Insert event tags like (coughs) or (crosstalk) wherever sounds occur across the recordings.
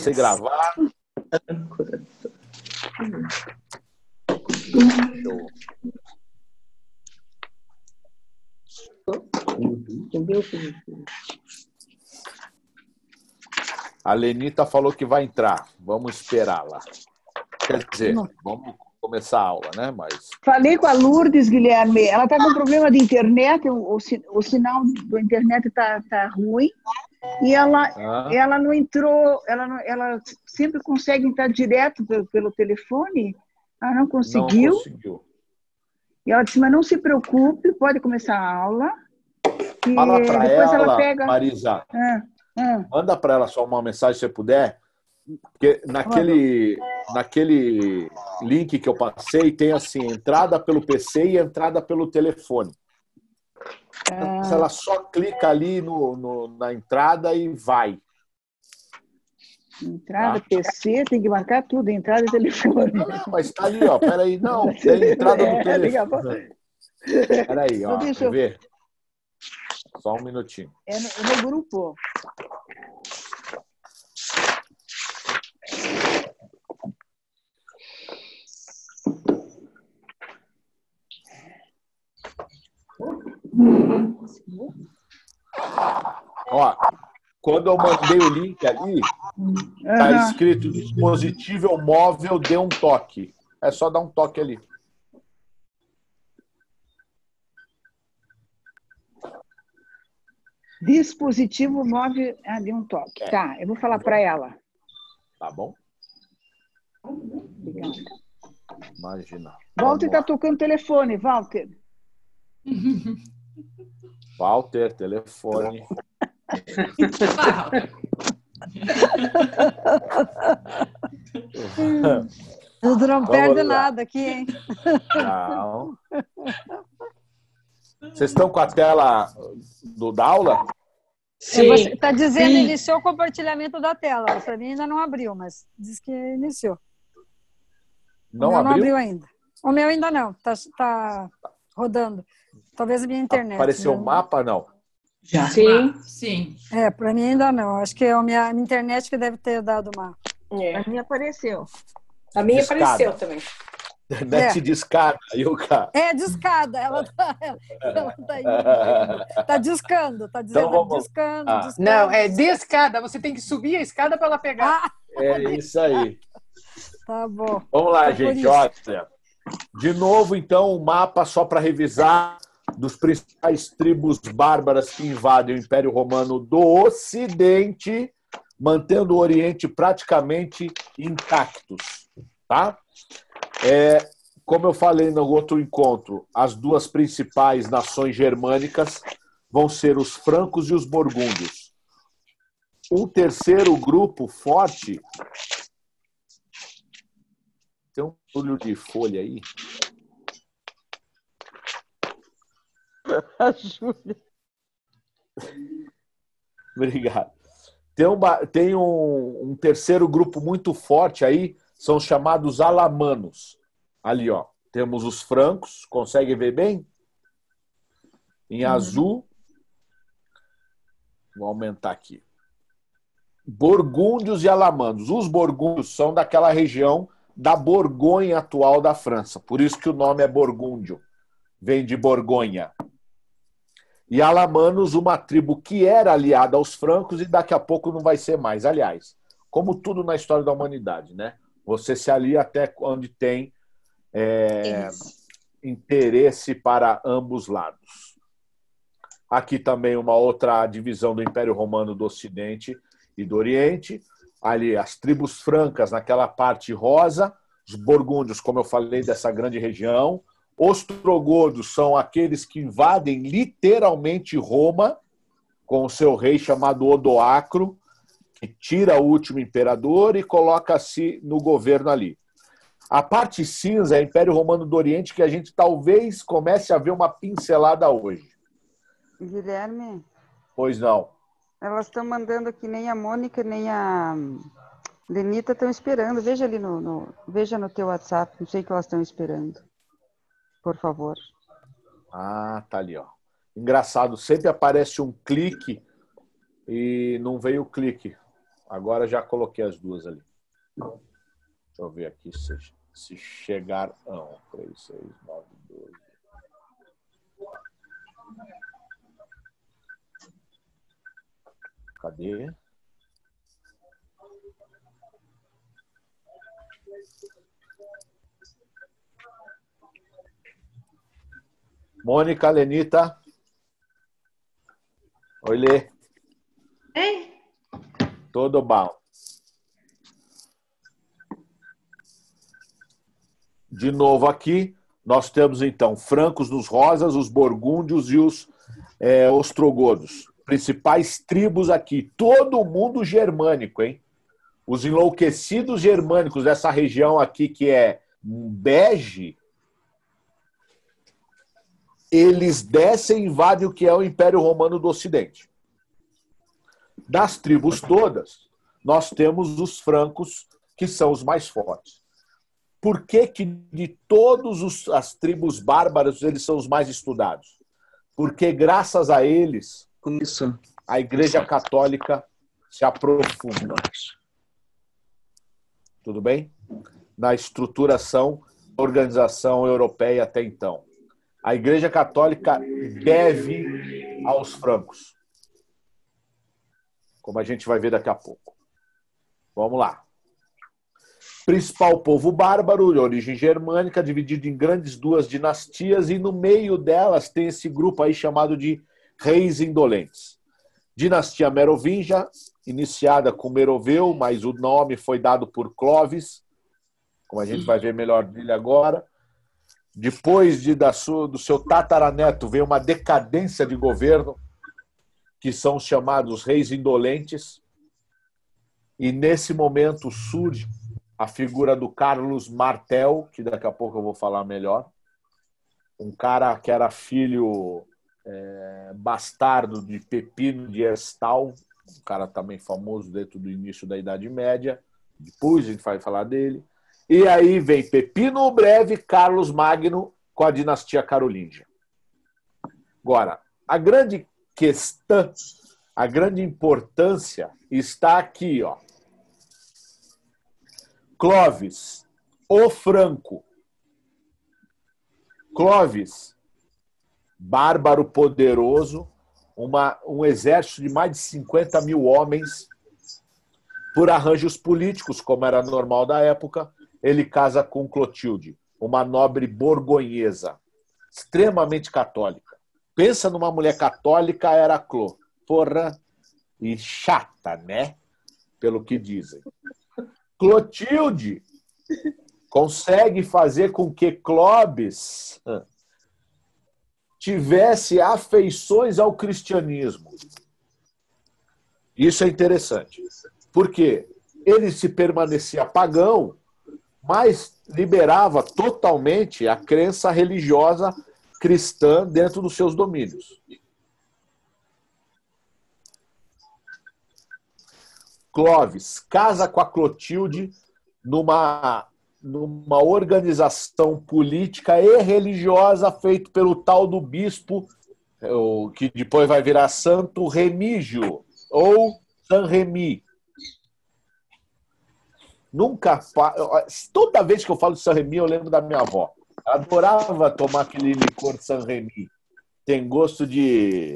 Sem gravar. Show. A Lenita falou que vai entrar. Vamos esperá-la. Quer dizer, vamos começar a aula, né? Mas Falei com a Lourdes, Guilherme. Ela está com problema de internet, o, o, o sinal do internet está tá ruim. E ela, Ah. ela não entrou, ela, não- ela sempre consegue entrar direto pelo, pelo telefone. Ela não conseguiu. não conseguiu. E ela disse, mas não se preocupe, pode começar a aula. E Fala para ela, ela pega. Marisa. Ah, ah. Manda para ela só uma mensagem se você puder. Porque naquele, naquele link que eu passei tem assim, entrada pelo PC e entrada pelo telefone. Então, se ela só clica ali no, no- na entrada e vai. Entrada, Ah. PC, tem que marcar tudo, entrada e telefone. Não, mas está ali, ó. Peraí, não, (laughs) tem entrada no É, telefone. Peraí, ó. Deixa eu- ver? Só um minutinho. É no, é no grupo. Ó, quando eu mandei o link ali, tá escrito dispositivo móvel dê um toque. É só dar um toque ali. Dispositivo móvel. Ah, deu um toque. É. Tá, eu vou falar para ela. Tá bom? Obrigada. Imagina. Walter está tocando telefone, Walter. (laughs) Walter, telefone. (laughs) Tudo não perde nada aqui, hein? Não. Vocês estão com a tela do da aula? Você Sim. está dizendo Sim. iniciou o compartilhamento da tela. Para mim ainda não abriu, mas diz que iniciou. Não o meu não abriu? abriu ainda. O meu ainda não. Está tá rodando. Talvez a minha internet. Apareceu o né? mapa, não? Já. Sim. Sim. É, para mim ainda não. Acho que é a minha, a minha internet que deve ter dado uma. É. A minha apareceu. A minha Discada. apareceu também. Net de escada, Yuka. É, discada. Ela tá, ela tá, indo, tá discando. Tá dizendo Então vamos- discando, Ah. discando. Não, é de escada. Você tem que subir a escada para ela pegar. Ah, É isso aí. tá bom. Vamos lá, É gente. Olha. De novo, então, o mapa só para revisar dos principais tribos bárbaras que invadem o Império Romano do Ocidente, mantendo o Oriente praticamente intactos, tá? É, como eu falei no outro encontro, as duas principais nações germânicas vão ser os francos e os burgúndios. Um terceiro grupo forte tem um barulho de folha aí. (laughs) A Júlia. Obrigado. Tem, um, tem um, um terceiro grupo muito forte aí, são os chamados alamanos. Ali, ó. Temos os francos, consegue ver bem? Em azul. Vou aumentar aqui. Borgúndios e alamanos. Os borgúndios são daquela região da Borgonha atual da França. Por isso que o nome é Borgúndio. Vem de Borgonha. E alamanos, uma tribo que era aliada aos francos e daqui a pouco não vai ser mais. Aliás, como tudo na história da humanidade, né? Você se alia até onde tem é, interesse para ambos lados. Aqui também uma outra divisão do Império Romano do Ocidente e do Oriente. Ali as tribos francas naquela parte rosa, os borgúndios, como eu falei, dessa grande região. Ostrogodos são aqueles que invadem literalmente Roma, com o seu rei chamado Odoacro, que tira o último imperador e coloca-se no governo ali. A parte cinza é o Império Romano do Oriente, que a gente talvez comece a ver uma pincelada hoje. Guilherme, Pois não. elas estão mandando que nem a Mônica nem a Lenita estão esperando. Veja ali no, no- veja no teu WhatsApp, não sei o que elas estão esperando. Por favor. Ah, tá ali, ó. Engraçado, sempre aparece um clique e não veio o clique. Agora já coloquei as duas ali. Deixa eu ver aqui se, se chegar. Não, 3, 6, 9, 12. Cadê? Mônica, Lenita. Oi, Lê. Ei, Tudo bom. De novo aqui, nós temos então francos nos rosas, os borgúndios e os é, ostrogodos. Principais tribos aqui, todo mundo germânico, hein? Os enlouquecidos germânicos dessa região aqui que é bege, eles descem e invadem o que é o Império Romano do Ocidente. Das tribos todas, nós temos os francos, que são os mais fortes. Por que, que de todas as tribos bárbaras eles são os mais estudados? Porque graças a eles, isso. a Igreja Católica se aprofunda. Tudo bem? Na estruturação da organização europeia até então. A Igreja Católica deve aos francos. Como a gente vai ver daqui a pouco. Vamos lá. Principal povo bárbaro, de origem germânica, dividido em grandes duas dinastias, e no meio delas tem esse grupo aí chamado de reis indolentes. Dinastia Merovingia, iniciada com Meroveu, mas o nome foi dado por Clovis, como a gente vai ver melhor dele agora. Depois de, da sua, do seu tataraneto, veio uma decadência de governo, que são os chamados reis indolentes. E nesse momento surge a figura do Carlos Martel, que daqui a pouco eu vou falar melhor. Um cara que era filho é, bastardo de Pepino de Herstal, um cara também famoso dentro do início da Idade Média. Depois a gente vai falar dele. E aí vem Pepino o Breve, Carlos Magno com a dinastia carolíngia. Agora, a grande questão, a grande importância está aqui, ó. Clovis, o Franco. Clovis, bárbaro poderoso, uma, um exército de mais de 50 mil homens, por arranjos políticos, como era normal da época, ele casa com Clotilde, uma nobre borgonhesa, extremamente católica. Pensa numa mulher católica, era Clô. Porra, e chata, né? Pelo que dizem. Clotilde consegue fazer com que Clóvis tivesse afeições ao cristianismo. Isso é interessante. Porque ele se permanecia pagão, mas liberava totalmente a crença religiosa cristã dentro dos seus domínios. Clovis casa com a Clotilde numa, numa organização política e religiosa feita pelo tal do bispo, que depois vai virar Santo Remígio, ou San Remi. Nunca. fa- Toda vez que eu falo de San Remi, eu lembro da minha avó. Ela adorava tomar aquele licor San Remi. Tem gosto de.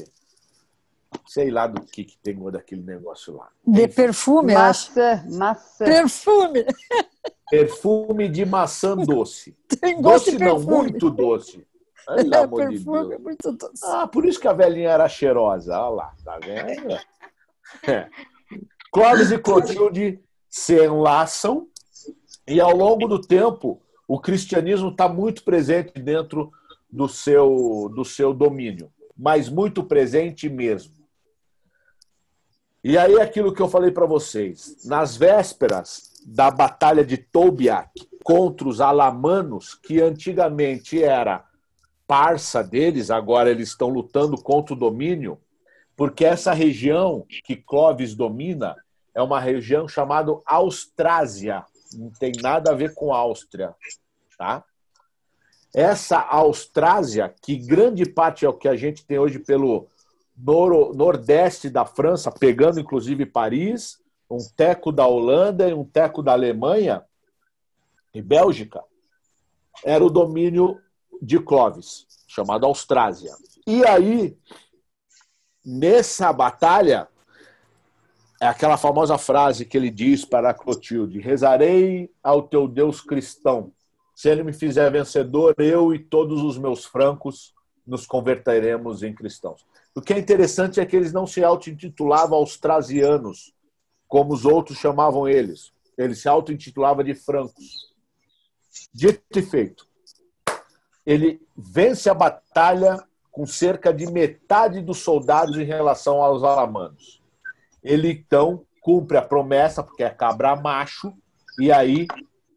Sei lá do que, que tem gosto daquele negócio lá. De perfume, acho. Maçã, maçã. Perfume. Perfume de maçã (laughs) doce. Tem gosto Doce de não, muito doce. Pelo (laughs) É, amor de perfume Deus. muito doce. Ah, por isso que a velhinha era cheirosa. Olha lá, tá vendo? (laughs) É. Clóvis e Clotilde se enlaçam e ao longo do tempo o cristianismo está muito presente dentro do seu, do seu domínio, mas muito presente mesmo. E aí aquilo que eu falei para vocês, nas vésperas da batalha de Tobiac contra os alamanos, que antigamente era parça deles, agora eles estão lutando contra o domínio, porque essa região que Clovis domina é uma região chamada Austrásia, não tem nada a ver com Áustria, tá? Essa Austrásia, que grande parte é o que a gente tem hoje pelo noro- nordeste da França, pegando inclusive Paris, um teco da Holanda e um teco da Alemanha e Bélgica, era o domínio de Clovis, chamado Austrásia. E aí, nessa batalha, é aquela famosa frase que ele diz para Clotilde: Rezarei ao teu Deus cristão. Se ele me fizer vencedor, eu e todos os meus francos nos converteremos em cristãos. O que é interessante é que eles não se auto-intitulavam austrasianos, como os outros chamavam eles. Eles se auto-intitulavam de francos. Dito e feito. Ele vence a batalha com cerca de metade dos soldados em relação aos alamanos ele então cumpre a promessa, porque é cabra macho, e aí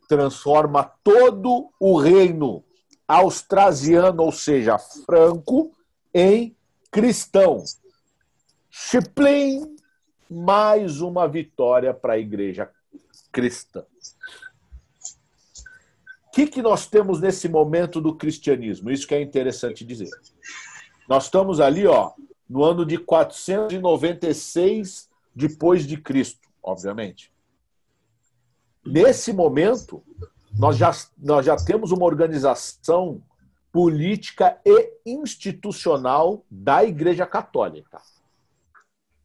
transforma todo o reino austrasiano, ou seja, franco, em cristão. Chiplim, mais uma vitória para a igreja cristã. O que, que nós temos nesse momento do cristianismo? Isso que é interessante dizer. Nós estamos ali, ó, no ano de 496 depois de Cristo, obviamente. Nesse momento, nós já, nós já temos uma organização política e institucional da Igreja Católica.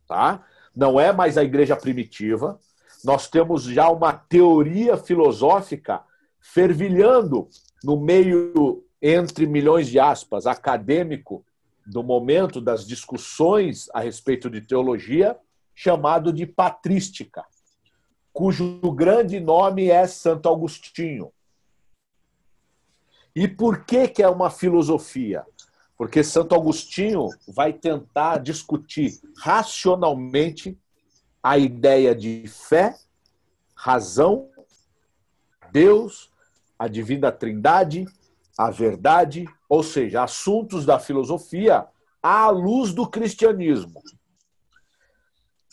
Tá? Não é mais a Igreja primitiva. Nós temos já uma teoria filosófica fervilhando no meio, entre milhões de aspas, acadêmico do momento das discussões a respeito de teologia chamado de patrística, cujo grande nome é Santo Agostinho. E por que, que é uma filosofia? Porque Santo Agostinho vai tentar discutir racionalmente a ideia de fé, razão, Deus, a divina trindade, a verdade, ou seja, assuntos da filosofia à luz do cristianismo.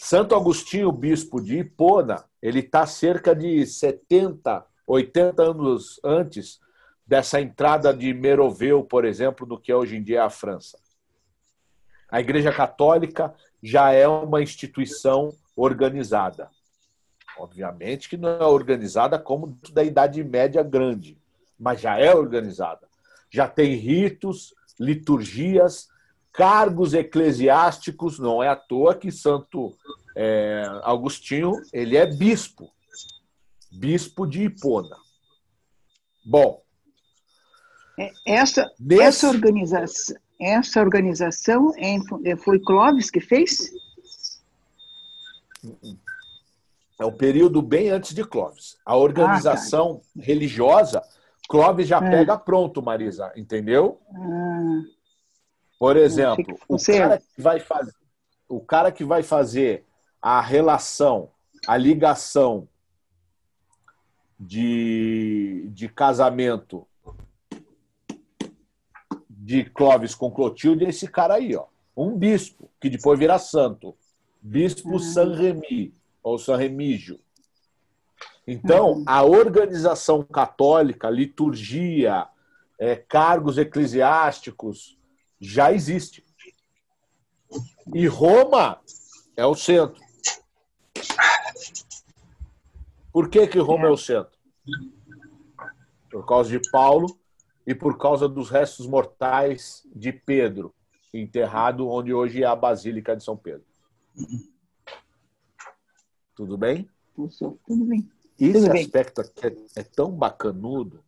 Santo Agostinho, bispo de Hipona, ele está cerca de 70, 80 anos antes dessa entrada de Meroveu, por exemplo, do que hoje em dia é a França. A Igreja Católica já é uma instituição organizada. Obviamente que não é organizada como da Idade Média grande, mas já é organizada. Já tem ritos, liturgias, cargos eclesiásticos, não é à toa que Santo é, Agostinho ele é bispo, bispo de Hipona. Bom, é, essa, nesse... essa organização, essa organização é, foi Clóvis que fez? É um período bem antes de Clóvis. A organização ah, tá. religiosa, Clóvis já é. pega pronto, Marisa, entendeu? Ah. Por exemplo, o cara, que vai fazer, o cara que vai fazer a relação, a ligação de, de casamento de Clóvis com Clotilde é esse cara aí, ó. Um bispo, que depois vira santo. Bispo uhum. San Remi, ou San Remígio. Então, uhum. a organização católica, liturgia, é, cargos eclesiásticos, já existe. E Roma é o centro. Por que, que Roma é. o centro? Por causa de Paulo e por causa dos restos mortais de Pedro, enterrado onde hoje é a Basílica de São Pedro. Tudo bem? Tudo bem. Esse Tudo aspecto aqui é, é tão bacanudo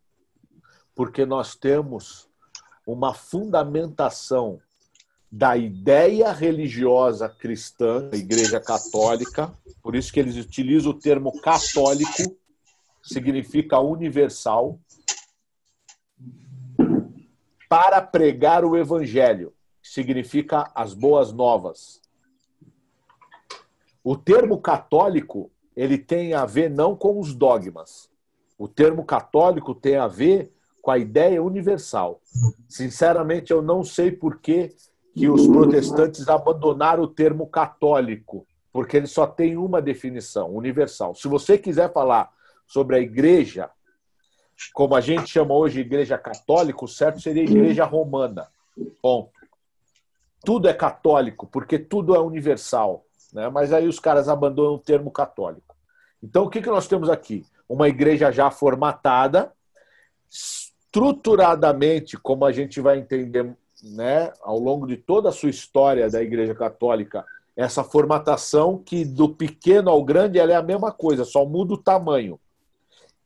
porque nós temos uma fundamentação da ideia religiosa cristã, da Igreja Católica, por isso que eles utilizam o termo católico, significa universal, para pregar o evangelho, que significa as boas novas. O termo católico, ele tem a ver não com os dogmas. O termo católico tem a ver com a ideia universal. Sinceramente, eu não sei por que, que os protestantes abandonaram o termo católico, porque ele só tem uma definição, universal. Se você quiser falar sobre a igreja, como a gente chama hoje igreja católica, o certo seria igreja romana. Ponto. Tudo é católico, porque tudo é universal. né? mas aí os caras abandonam o termo católico. Então, o que, que nós temos aqui? Uma igreja já formatada, estruturadamente, como a gente vai entender né, ao longo de toda a sua história da Igreja Católica, essa formatação que do pequeno ao grande ela é a mesma coisa, só muda o tamanho.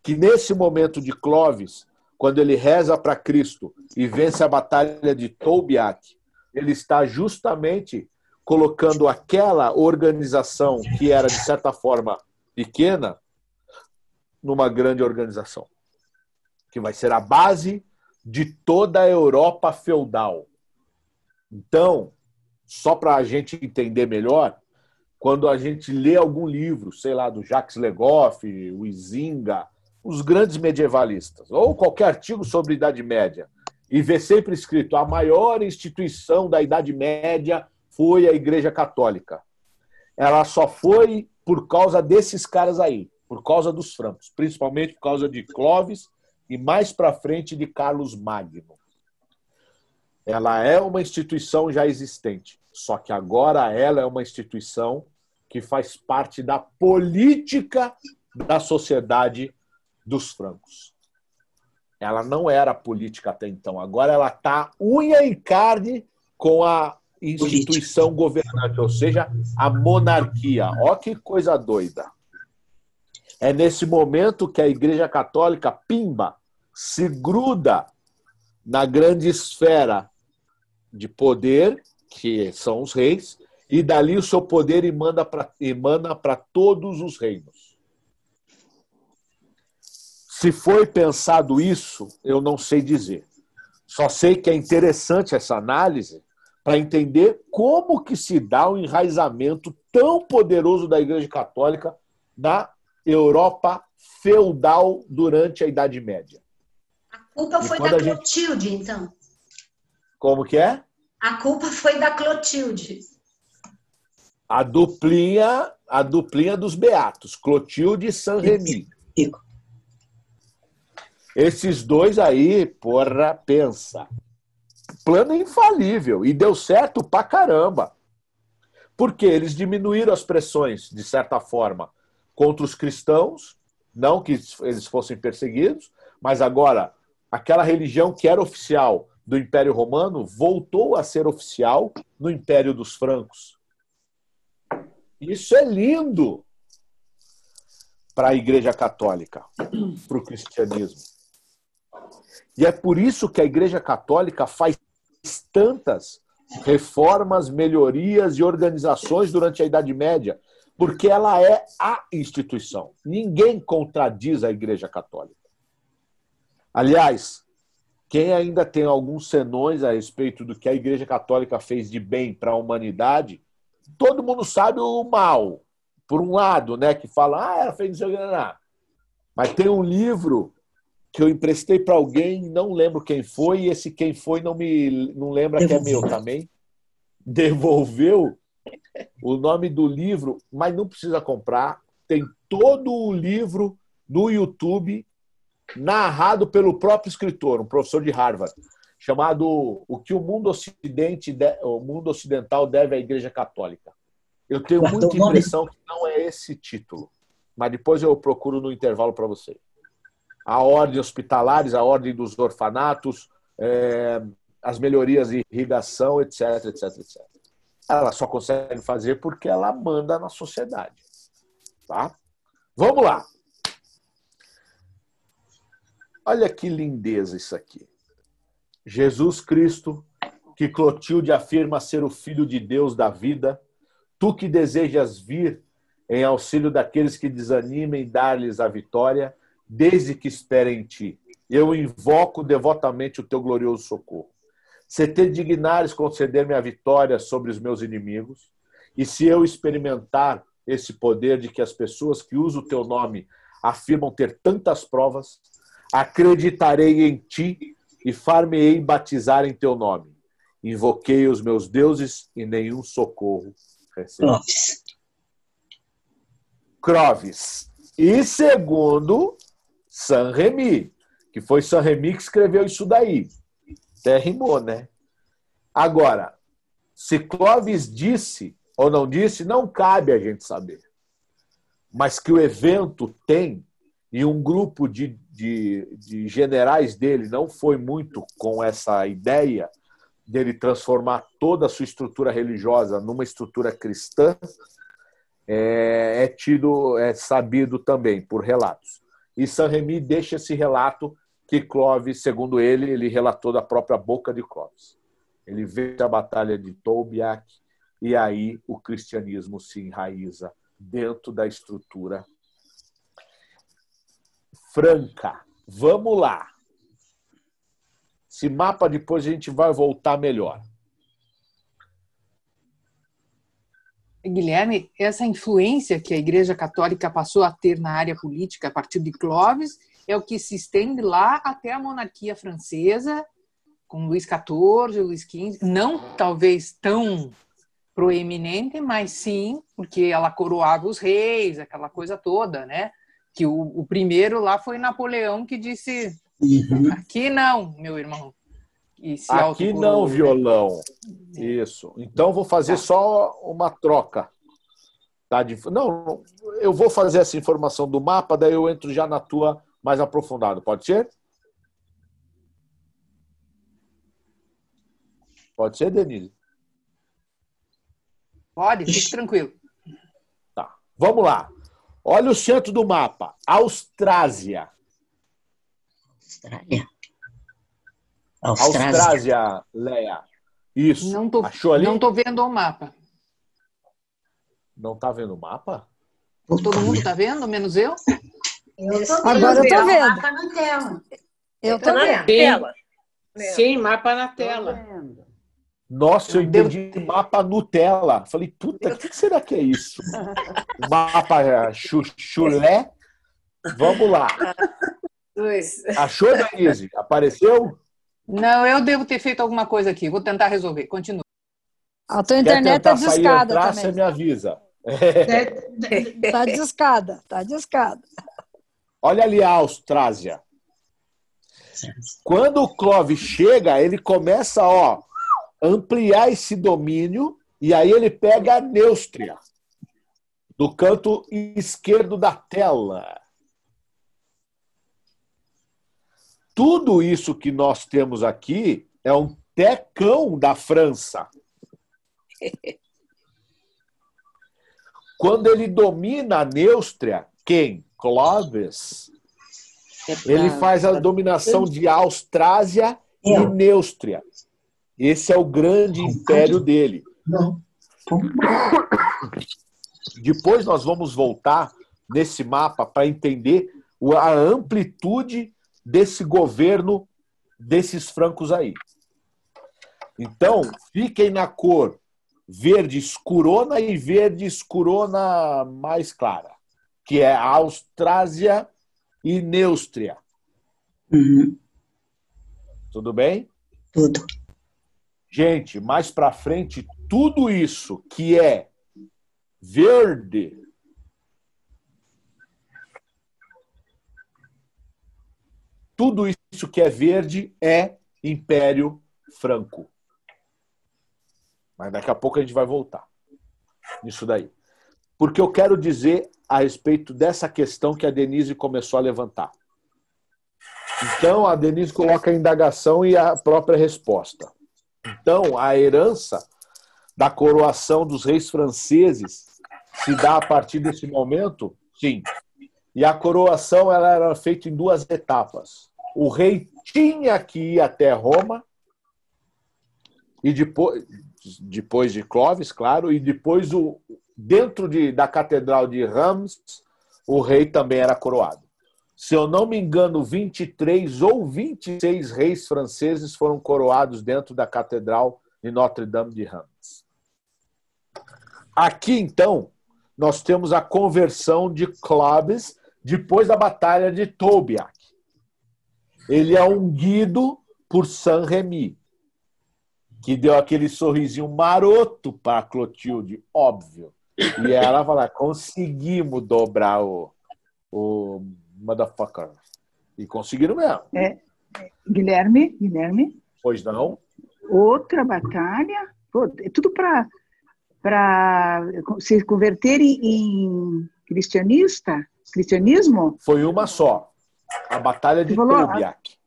Que nesse momento de Clovis, quando ele reza para Cristo e vence a batalha de Tolbiac, ele está justamente colocando aquela organização que era, de certa forma, pequena, numa grande organização, que vai ser a base de toda a Europa feudal. Então, só para a gente entender melhor, quando a gente lê algum livro, sei lá, do Jacques Legoff, o Izinga, os grandes medievalistas, ou qualquer artigo sobre Idade Média, e vê sempre escrito a maior instituição da Idade Média foi a Igreja Católica. Ela só foi por causa desses caras aí, por causa dos francos, principalmente por causa de Clovis e mais para frente de Carlos Magno. Ela é uma instituição já existente, só que agora ela é uma instituição que faz parte da política da sociedade dos francos. Ela não era política até então, agora ela está unha em carne com a instituição governante, ou seja, a monarquia. Ó que coisa doida. É nesse momento que a Igreja Católica, pimba, se gruda na grande esfera de poder, que são os reis, e dali o seu poder emana para todos os reinos. Se foi pensado isso, eu não sei dizer. Só sei que é interessante essa análise para entender como que se dá o enraizamento tão poderoso da Igreja Católica na Europa feudal durante a Idade Média. A culpa e foi da Clotilde, gente... então. Como que é? A culpa foi da Clotilde. A duplinha, a duplinha dos beatos, Clotilde e San Remi. Esses dois aí, porra, pensa. Plano infalível. E deu certo pra caramba. Porque eles diminuíram as pressões, de certa forma, contra os cristãos, não que eles fossem perseguidos, mas agora aquela religião que era oficial do Império Romano voltou a ser oficial no Império dos Francos. Isso é lindo para a Igreja Católica, para o cristianismo. E é por isso que a Igreja Católica faz tantas reformas, melhorias e organizações durante a Idade Média, porque ela é a instituição. Ninguém contradiz a Igreja Católica. Aliás, quem ainda tem alguns senões a respeito do que a Igreja Católica fez de bem para a humanidade, todo mundo sabe o mal. Por um lado, né, que fala, ah, ela fez não. Mas tem um livro que eu emprestei para alguém, não lembro quem foi, e esse quem foi não me não lembra que é meu também. Devolveu o nome do livro, mas não precisa comprar. Tem todo o livro no YouTube, narrado pelo próprio escritor, um professor de Harvard, chamado O que o mundo, ocidente, o mundo ocidental deve à Igreja Católica. Eu tenho muita impressão que não é esse título, mas depois eu procuro no intervalo para você. A ordem hospitalares, a ordem dos orfanatos, é, as melhorias de irrigação, etc, etc, etc ela só consegue fazer porque ela manda na sociedade. Tá? Vamos lá. Olha que lindeza isso aqui. Jesus Cristo, que Clotilde afirma ser o Filho de Deus da vida, tu que desejas vir em auxílio daqueles que desanimem dar-lhes a vitória, desde que esperem em ti. Eu invoco devotamente o teu glorioso socorro se te dignares conceder-me a vitória sobre os meus inimigos, e se eu experimentar esse poder de que as pessoas que usam o teu nome afirmam ter tantas provas, acreditarei em ti e far-me-ei batizar em teu nome. Invoquei os meus deuses e nenhum socorro recebi. Clovis. Croves. E segundo, San Remi, que foi San Remi que escreveu isso daí. Até rimou, né? Agora, se Clóvis disse ou não disse, não cabe a gente saber. Mas que o evento tem, e um grupo de, de, de generais dele não foi muito com essa ideia dele transformar toda a sua estrutura religiosa numa estrutura cristã, é, é tido, é sabido também por relatos. E Saint-Remy deixa esse relato que Clovis, segundo ele, ele relatou da própria boca de Clovis. Ele vê a batalha de Tolbiac e aí o cristianismo se enraiza dentro da estrutura franca. Vamos lá. Esse mapa depois a gente vai voltar melhor. Guilherme, essa influência que a Igreja Católica passou a ter na área política a partir de Clovis é o que se estende lá até a monarquia francesa, com Luís XIV, Luís XV, não talvez tão proeminente, mas sim porque ela coroava os reis, aquela coisa toda, né? Que o, o primeiro lá foi Napoleão que disse: uhum. aqui não, meu irmão. Aqui não, violão. Isso. Então vou fazer tá. só uma troca. Tá? De... Não, eu vou fazer essa informação do mapa, daí eu entro já na tua mais aprofundado. Pode ser? Pode ser, Denise? Pode, fique tranquilo. Tá. Vamos lá. Olha o centro do mapa. Austrásia. Austrália. Austrásia, Austrásia Leia. Isso. Não tô, Achou ali? Não estou vendo o mapa. Não está vendo o mapa? Todo mundo está vendo, menos eu? Eu Agora eu estou vendo. Mapa na tela. Eu estou vendo. Tela. Sim, mapa na tela. Nossa, eu entendi Deus. mapa Nutella. Falei, puta, o que será que é isso? (laughs) mapa é, chulé. Vamos lá. Achou, Denise? Apareceu? Não, eu devo ter feito alguma coisa aqui. Vou tentar resolver. Continua. A tua internet tá discada entrar, também. Você me avisa. Tá discada, tá discada. Olha ali a Austrásia. Quando o Clove chega, ele começa ó, ampliar esse domínio e aí ele pega a Neustria do canto esquerdo da tela. Tudo isso que nós temos aqui é um tecão da França. (laughs) Quando ele domina a Neustria, quem? Clovis. Ele faz a dominação de Austrásia e Neustria. Esse é o grande império dele. Depois nós vamos voltar nesse mapa para entender a amplitude desse governo desses francos aí. Então, fiquem na cor verde escurona e verde escurona mais clara, que é Austrásia e Neustria. Uhum. Tudo bem? Tudo. Gente, mais para frente, tudo isso que é verde Tudo isso que é verde é Império Franco. Mas daqui a pouco a gente vai voltar nisso daí. Porque eu quero dizer a respeito dessa questão que a Denise começou a levantar. Então, a Denise coloca a indagação e a própria resposta. Então, a herança da coroação dos reis franceses se dá a partir desse momento? Sim. E a coroação ela era feita em duas etapas. O rei tinha que ir até Roma, e depois, depois de Clovis, claro, e depois o, dentro de, da Catedral de Rams, o rei também era coroado. Se eu não me engano, 23 ou 26 reis franceses foram coroados dentro da Catedral de Notre-Dame de Rams. Aqui, então, nós temos a conversão de Clovis depois da Batalha de Tolbiac. Ele é ungido por Saint-Remy, que deu aquele sorrisinho maroto para Clotilde, óbvio. E ela fala: conseguimos dobrar o, o motherfucker. E conseguiram mesmo. É, Guilherme, Guilherme. Pois não? Outra batalha. Pô, é tudo para para se converter em, cristianista, cristianismo? Foi uma só. A Batalha de Tolubiac.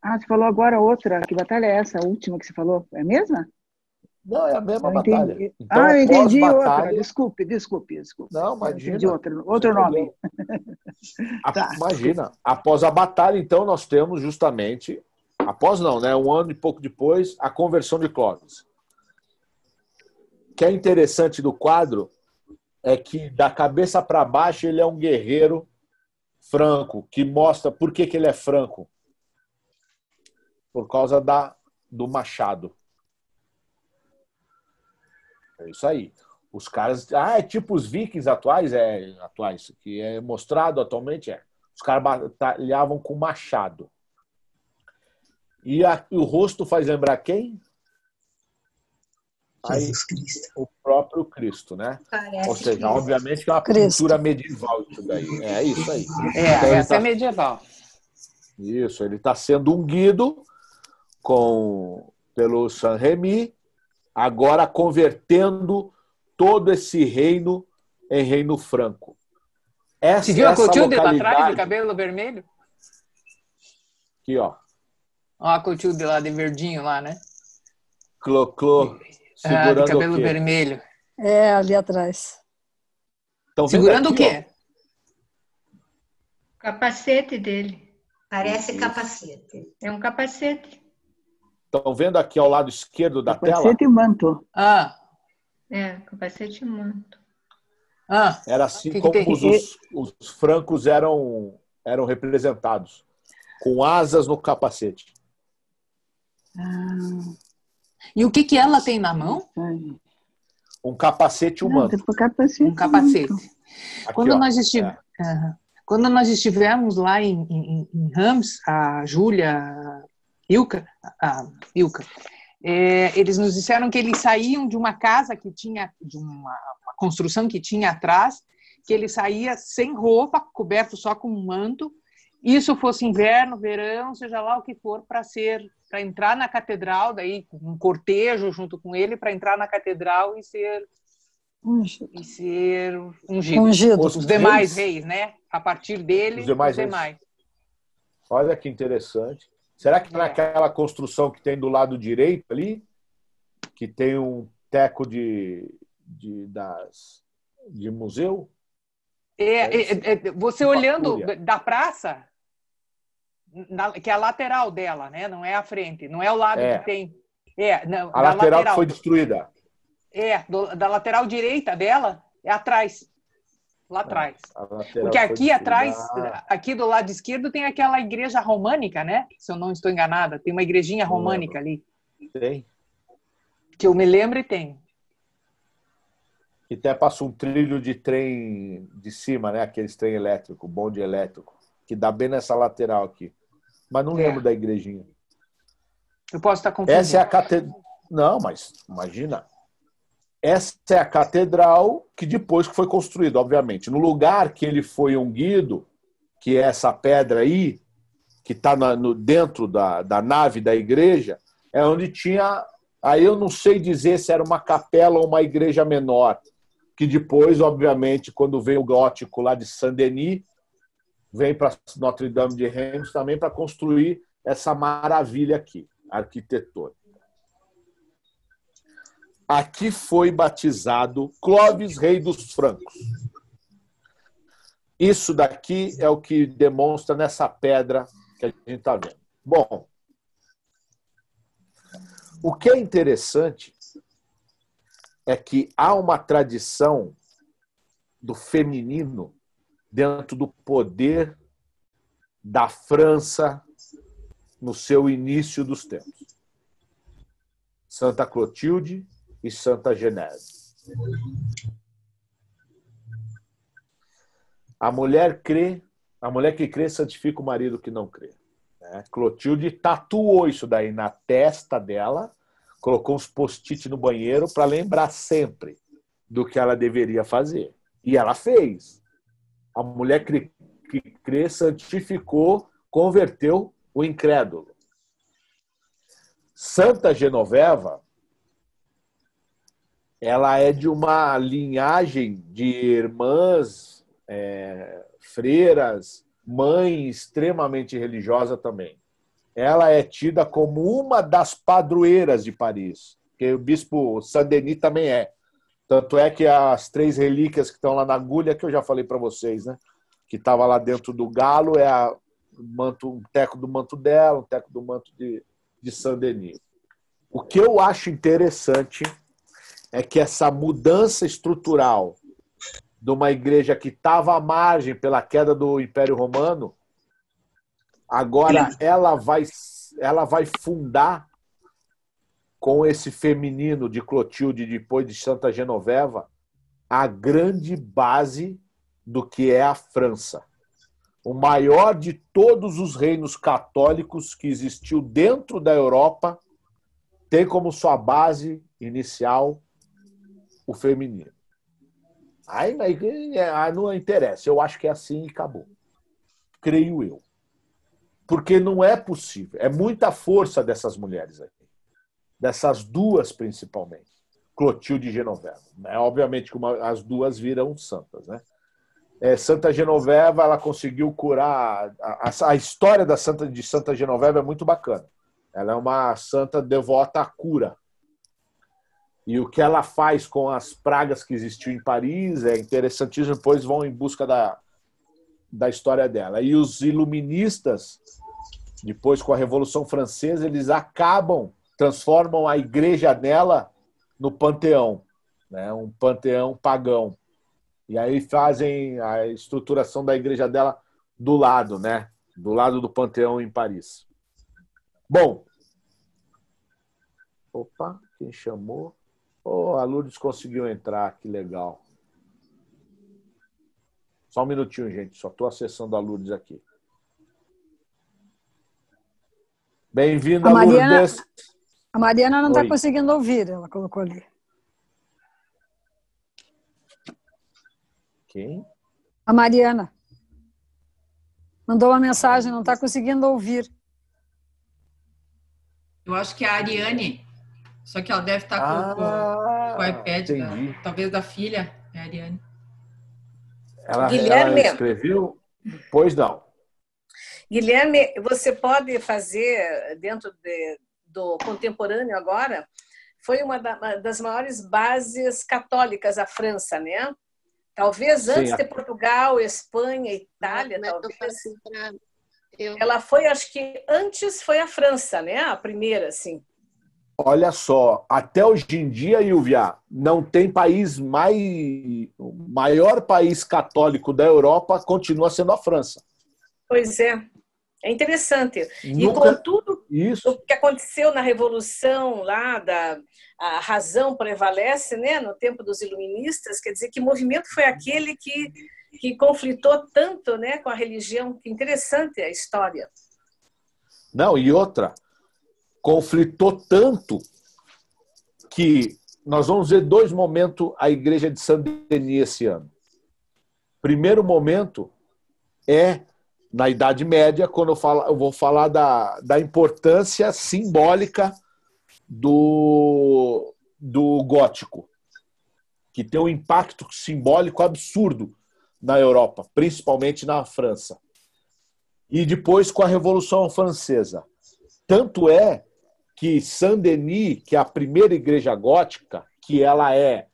Ah, você falou agora outra. Que batalha é essa? A última que você falou? É a mesma? Não, é a mesma Eu batalha. entendi. Então, ah, eu entendi outra. pós-batalha- Desculpe, desculpe, desculpe. Não, Eu imagina. entendi outro, outro nome. (laughs) A- Tá. Imagina, após a batalha, então, nós temos justamente, após não, né? Um ano e pouco depois, a conversão de Clovis. O que é interessante do quadro é que, da cabeça para baixo, ele é um guerreiro franco, que mostra por que, que ele é franco. Por causa da, do machado. É isso aí. Os caras. Ah, é tipo os vikings atuais, é atuais, que é mostrado atualmente, é. Os caras batalhavam com machado. E a- o rosto faz lembrar quem? Aí, Jesus Cristo. o próprio Cristo, né? Parece Ou seja, que- obviamente que é uma Cristo. pintura medieval isso daí. É isso aí. É, Então, essa é tá- medieval. Isso, ele está sendo ungido com pelo San Remi, agora convertendo todo esse reino em reino franco. Essa, Você viu a Clotilde lá atrás, localidade- de cabelo vermelho? Aqui, ó. Ó, a Clotilde lá de verdinho lá, né? Clô-clô. Ah, de Segurando cabelo o quê? vermelho. É, ali atrás. Tão Segurando o aqui, quê? Capacete dele. Parece Isso. capacete. É um capacete. Ó? Tão vendo aqui ao lado esquerdo da tela? Capacete e manto. Ah, É, capacete e manto. ah. Era assim Que que como tem? os, os francos eram, eram representados, com asas no capacete. E o que que ela tem na mão? Um capacete Não, humano. tem capacete. Um capacete. Aqui, Quando ó. nós, estive... É. Aham. Quando nós estivemos lá em, em, em Rams, a Júlia, Ilka, a Ilka, é, eles nos disseram que eles saíam de uma casa que tinha, de uma, uma construção que tinha atrás, que ele saía sem roupa, coberto só com um manto, isso fosse inverno, verão, seja lá o que for, para ser, para entrar na catedral, daí um cortejo junto com ele, para entrar na catedral e ser Ungido. e ser ungido. Ungido. Os Os demais reis? reis, né? A partir dele, Os demais os demais. Olha que interessante. Será que É. naquela construção que tem do lado direito ali, que tem um teco de, de, das, de museu? É, Deve é, é, você olhando fúria. da praça, na- que é a lateral dela, né? Não é a frente, não é o lado É. que tem. É, não, A lateral, que foi destruída. É, do- da lateral direita dela é atrás. Lá atrás. A lateral Porque aqui atrás, aqui do lado esquerdo, tem aquela igreja românica, né? Se eu não estou enganada, tem uma igrejinha românica ali. tem. Que eu me lembro e tem. E até passa um trilho de trem de cima, né? Aqueles trem elétrico, bonde elétrico, que dá bem nessa lateral aqui. Mas não É. lembro da igrejinha. Eu posso estar confundindo. Essa é a catedral. Não, mas imagina. Essa é a catedral que depois foi construída, obviamente. No lugar que ele foi ungido, que é essa pedra aí, que está dentro da, da nave da igreja, é onde tinha. Aí eu não sei dizer se era uma capela ou uma igreja menor. Que depois, obviamente, quando vem o gótico lá de Saint-Denis, vem para Notre Dame de Reims também para construir essa maravilha aqui, arquitetônica. Aqui foi batizado Clovis, rei dos francos. Isso daqui é o que demonstra nessa pedra que a gente está vendo. Bom, o que é interessante é que há uma tradição do feminino dentro do poder da França no seu início dos tempos. Santa Clotilde e Santa Genese. A mulher crê, a mulher que crê santifica o marido que não crê. né? Clotilde tatuou isso daí na testa dela, colocou uns post-it no banheiro para lembrar sempre do que ela deveria fazer. E ela fez. A mulher que, que crê santificou, converteu o incrédulo. Santa Genoveva ela é de uma linhagem de irmãs, é, freiras, mãe extremamente religiosa também. Ela é tida como uma das padroeiras de Paris, que o bispo Saint-Denis também é. Tanto é que as três relíquias que estão lá na agulha, que eu já falei para vocês, né? que estava lá dentro do galo, é a manto, um teco do manto dela, um teco do manto de, de Saint-Denis. O que eu acho interessante é que essa mudança estrutural de uma igreja que estava à margem pela queda do Império Romano, agora ela vai, ela vai fundar com esse feminino de Clotilde depois de Santa Genoveva a grande base do que é a França. O maior de todos os reinos católicos que existiu dentro da Europa tem como sua base inicial o feminino. Aí é, não interessa. Eu acho que é assim e acabou. Creio eu. Porque não é possível. É muita força dessas mulheres aqui. Dessas duas, principalmente. Clotilde e Genoveva. Né? Obviamente que as duas viram santas. Né? É, Santa Genoveva ela conseguiu curar. A, a, a, história da Santa, de Santa Genoveva é muito bacana. Ela é uma santa devota à cura. E o que ela faz com as pragas que existiam em Paris é interessantíssimo. Depois vão em busca da, da história dela. E os iluministas, depois com a Revolução Francesa, eles acabam, transformam a igreja dela no panteão, né? um panteão pagão. E aí fazem a estruturação da igreja dela do lado, né? Do lado do panteão em Paris. Bom. Opa, quem chamou? Oh, a Lourdes conseguiu entrar, que legal. Só um minutinho, gente. Só estou acessando a Lourdes aqui. Bem-vinda, Mariana, Lourdes. A Mariana não está conseguindo ouvir, ela colocou ali. Quem? A Mariana. Mandou uma mensagem, não está conseguindo ouvir. Eu acho que é a Ariane. Só que ela deve estar tá com, ah, com, o iPad, da, talvez da filha, é a Ariane. Ela, Guilherme, ela escreveu? Pois não. Guilherme, você pode fazer dentro de, do contemporâneo agora? Foi uma das maiores bases católicas a França, né? Talvez antes Sim, de Portugal, Espanha, Itália, talvez. Eu... Ela foi, acho que antes foi a França, né? A primeira, assim. Olha só, até hoje em dia, Ilvia, não tem país mais. O maior país católico da Europa continua sendo a França. Pois é. É interessante. Nunca... E com tudo Isso. o que aconteceu na Revolução lá, da, a razão prevalece né, no tempo dos iluministas, quer dizer, que movimento foi aquele que, que conflitou tanto né, com a religião? Que interessante a história. Não, e outra, conflitou tanto que nós vamos ver dois momentos a igreja de Saint-Denis esse ano. Primeiro momento é na Idade Média, quando eu, falo, eu vou falar da, da importância simbólica do, do gótico, que tem um impacto simbólico absurdo na Europa, principalmente na França. E depois com a Revolução Francesa. Tanto é que Saint-Denis, que é a primeira igreja gótica, que ela é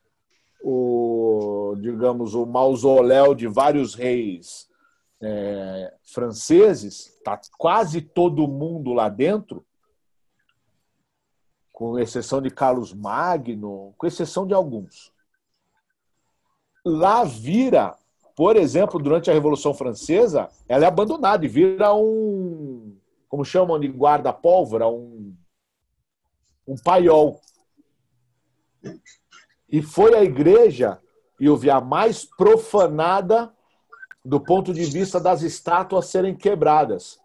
o, digamos, o mausoléu de vários reis é, franceses, está quase todo mundo lá dentro, com exceção de Carlos Magno, com exceção de alguns. Lá vira, por exemplo, durante a Revolução Francesa, ela é abandonada e vira um, como chamam de guarda-pólvora, um um paiol. E foi a igreja, e eu vi a mais profanada do ponto de vista das estátuas serem quebradas.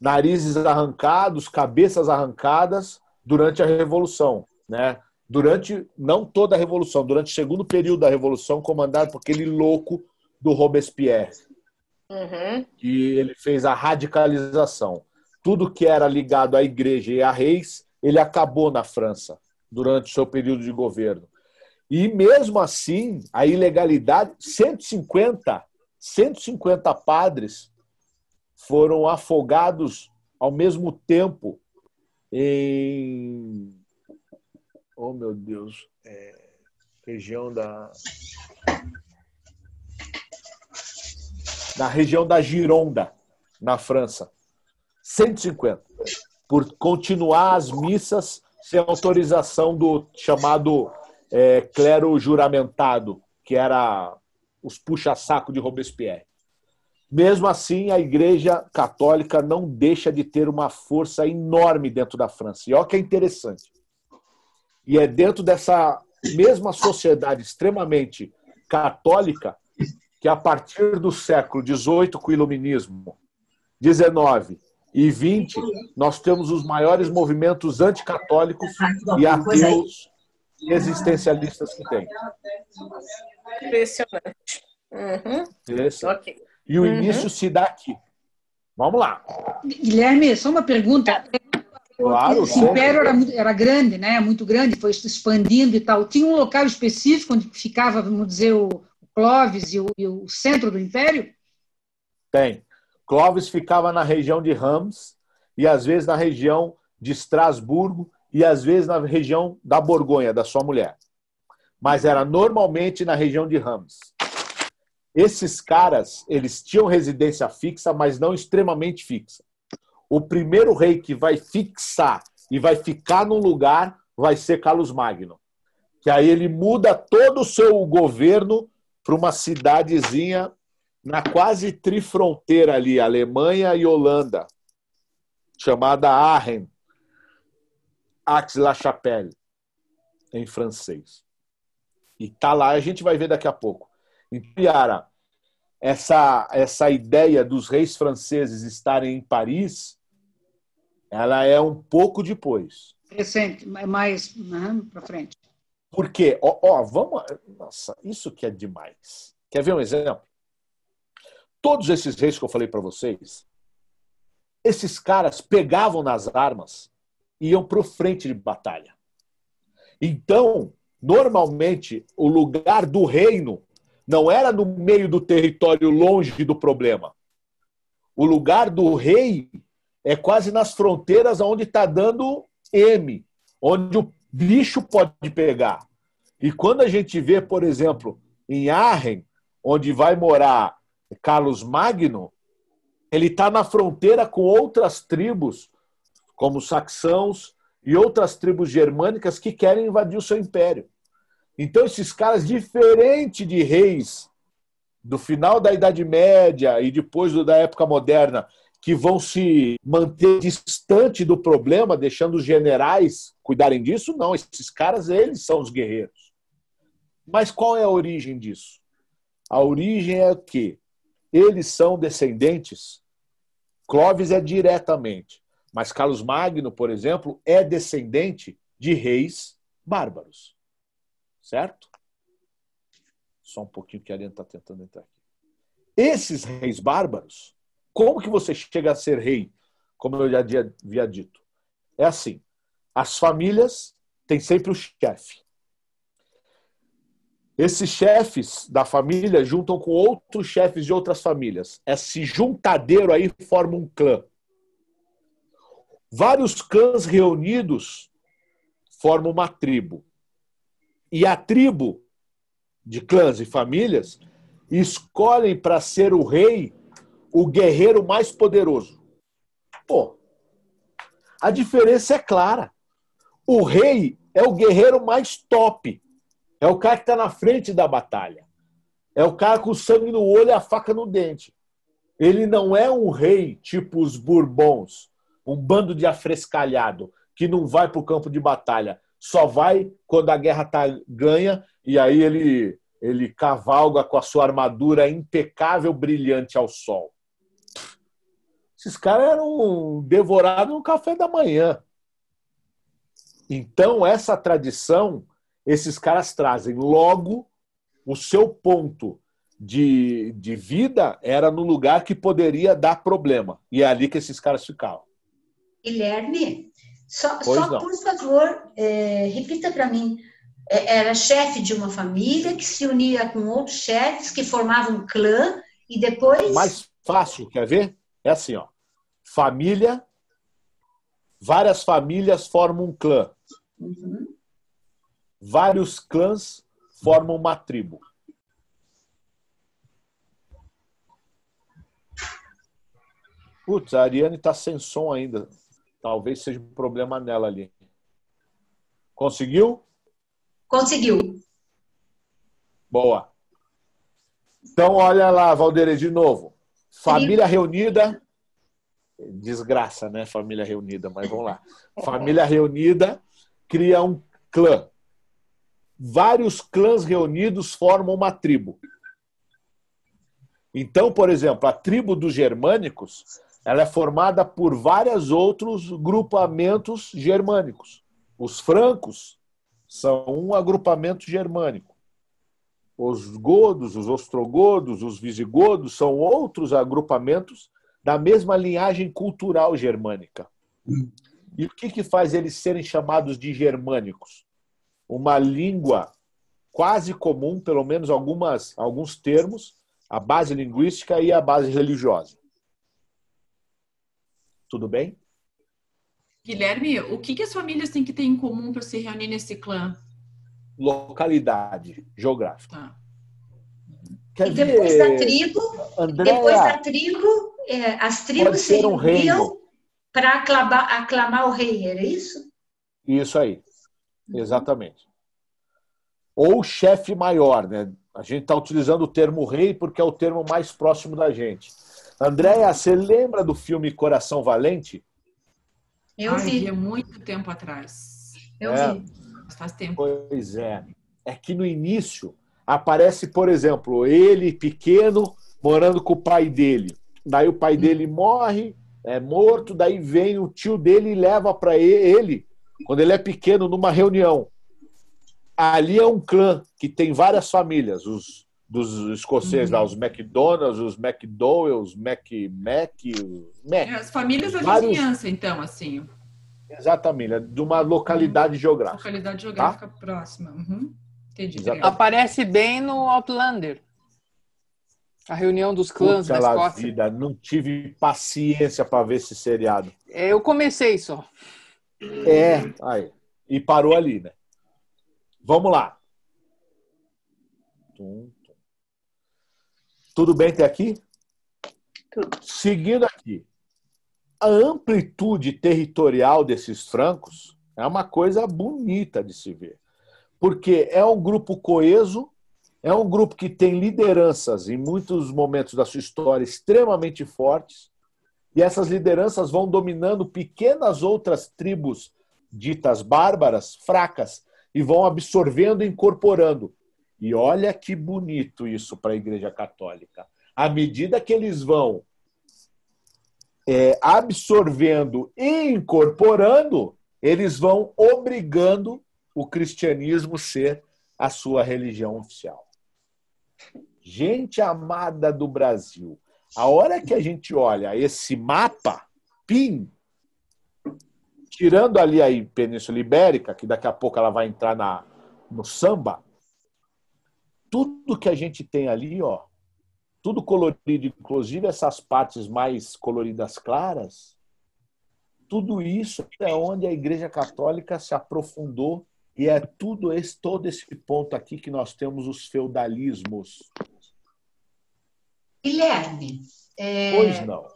Narizes arrancados, cabeças arrancadas durante a Revolução. Né? Durante, não toda a Revolução, durante o segundo período da Revolução, comandado por aquele louco do Robespierre. Uhum. E ele fez a radicalização. Tudo que era ligado à igreja e a reis ele acabou na França durante o seu período de governo. E mesmo assim, a ilegalidade, 150, 150 padres foram afogados ao mesmo tempo em. Oh, meu Deus. É, região da. Na região da Gironda, na França. 150. Por continuar as missas sem autorização do chamado é, clero juramentado, que era os puxa-saco de Robespierre. Mesmo assim, a Igreja Católica não deixa de ter uma força enorme dentro da França. E olha que é interessante. E é dentro dessa mesma sociedade extremamente católica que, a partir do século XVIII, com o Iluminismo, XIX e XX, nós temos os maiores movimentos anticatólicos e ateus e existencialistas que tem. Impressionante. Uhum. Okay. E o uhum. início se dá aqui. Vamos lá. Guilherme, só uma pergunta. Claro, Esse império era, era, grande, né? Muito grande, foi se expandindo e tal. Tinha um local específico onde ficava, vamos dizer, o Clovis e o, e o centro do império? Tem. Clovis ficava na região de Rams e às vezes na região de Estrasburgo e às vezes na região da Borgonha, da sua mulher. Mas era normalmente na região de Rams. Esses caras, eles tinham residência fixa, mas não extremamente fixa. O primeiro rei que vai fixar e vai ficar no lugar vai ser Carlos Magno. Que aí ele muda todo o seu governo para uma cidadezinha na quase trifronteira ali, Alemanha e Holanda, chamada Aachen, Aix-la-Chapelle, em francês. E tá lá, a gente vai ver daqui a pouco. Então, Yara, essa, essa ideia dos reis franceses estarem em Paris, ela é um pouco depois. Recente, mais uhum, para frente. Por quê? Ó, ó, vamos. Nossa, isso que é demais. Quer ver um exemplo? Todos esses reis que eu falei para vocês, esses caras pegavam nas armas e iam para frente de batalha. Então, normalmente, o lugar do reino não era no meio do território longe do problema. O lugar do rei é quase nas fronteiras onde está dando M, onde o bicho pode pegar. E quando a gente vê, por exemplo, em Arren, onde vai morar Carlos Magno, ele está na fronteira com outras tribos, como os saxãos e outras tribos germânicas que querem invadir o seu império. Então, esses caras, diferente de reis do final da Idade Média e depois da época moderna, que vão se manter distante do problema, deixando os generais cuidarem disso, não. Esses caras, eles são os guerreiros. Mas qual é a origem disso? A origem é que eles são descendentes. Clovis é diretamente, mas Carlos Magno, por exemplo, é descendente de reis bárbaros certo? Só um pouquinho que a Ariane está tentando entrar aqui. Esses reis bárbaros, como que você chega a ser rei? Como eu já havia dito. É assim: as famílias têm sempre o chefe. Esses chefes da família juntam com outros chefes de outras famílias. Esse juntadeiro aí forma um clã. Vários clãs reunidos formam uma tribo. E a tribo de clãs e famílias escolhem para ser o rei o guerreiro mais poderoso. Pô, a diferença é clara. O rei é o guerreiro mais top. É o cara que está na frente da batalha. É o cara com o sangue no olho e a faca no dente. Ele não é um rei tipo os Bourbons, um bando de afrescalhado que não vai para o campo de batalha só vai quando a guerra está ganha e aí ele ele cavalga com a sua armadura impecável, brilhante ao sol. Esses caras eram devorados no café da manhã. Então, essa tradição, esses caras trazem. Logo, o seu ponto de, de vida era no lugar que poderia dar problema. E é ali que esses caras ficavam. Guilherme, só, só por favor, é, repita para mim. é, era chefe de uma família que se unia com outros chefes que formavam um clã e depois. Mais fácil, quer ver? É assim, ó. Família, várias famílias formam um clã. Uhum. Vários clãs formam uma tribo. Putz, a Ariane está sem som ainda. Talvez seja um problema nela ali. Conseguiu? Conseguiu. Boa. Então, olha lá, Valdeire, de novo. Família reunida. Desgraça, né? Família reunida, mas vamos lá. Família reunida cria um clã. Vários clãs reunidos formam uma tribo. Então, por exemplo, a tribo dos germânicos ela é formada por vários outros grupamentos germânicos. Os francos são um agrupamento germânico. Os godos, os ostrogodos, os visigodos são outros agrupamentos da mesma linhagem cultural germânica. E o que, que faz eles serem chamados de germânicos? Uma língua quase comum, pelo menos algumas, alguns termos, a base linguística e a base religiosa. Tudo bem? Guilherme, o que, que as famílias têm que ter em comum para se reunir nesse clã? Localidade geográfica. Tá. e depois ver, da tribo, Andréa, depois da tribo, é, as tribos se um reuniam para aclamar, aclamar o rei, era isso? Isso aí, exatamente. Ou chefe maior, né? A gente está utilizando o termo rei porque é o termo mais próximo da gente. Andréia, você lembra do filme Coração Valente? Eu Ai, vi. muito tempo atrás. Eu é, vi. Faz tempo. Pois é. É que no início aparece, por exemplo, ele pequeno morando com o pai dele. Daí o pai dele morre, é morto, daí vem o tio dele e leva para ele, quando ele é pequeno, numa reunião. Ali é um clã que tem várias famílias, os dos escoceses uhum. lá, os McDonald's, os McDowell, os Mac, Mac, Mac. É, as famílias da vários... vizinhança, então, assim. Exatamente, é de uma localidade uhum. geográfica. Localidade geográfica tá? próxima. Uhum. Entendi. Aparece bem no Outlander. A reunião dos clãs Puta da Escócia. Vida, não tive paciência para ver esse seriado. É, eu comecei só. É, aí. E parou ali, né? Vamos lá. Tudo bem até aqui? Tudo. Seguindo aqui. A amplitude territorial desses francos é uma coisa bonita de se ver. Porque é um grupo coeso, é um grupo que tem lideranças em muitos momentos da sua história extremamente fortes, e essas lideranças vão dominando pequenas outras tribos ditas bárbaras, fracas, e vão absorvendo e incorporando. E olha que bonito isso para a Igreja Católica. À medida que eles vão é, absorvendo e incorporando, eles vão obrigando o cristianismo ser a sua religião oficial. Gente amada do Brasil, a hora que a gente olha esse mapa, PIN, tirando ali a Península Ibérica, que daqui a pouco ela vai entrar na, no samba, tudo que a gente tem ali, ó, tudo colorido, inclusive essas partes mais coloridas claras, tudo isso é onde a Igreja Católica se aprofundou e é tudo esse todo esse ponto aqui que nós temos os feudalismos. Guilherme, é, pois não.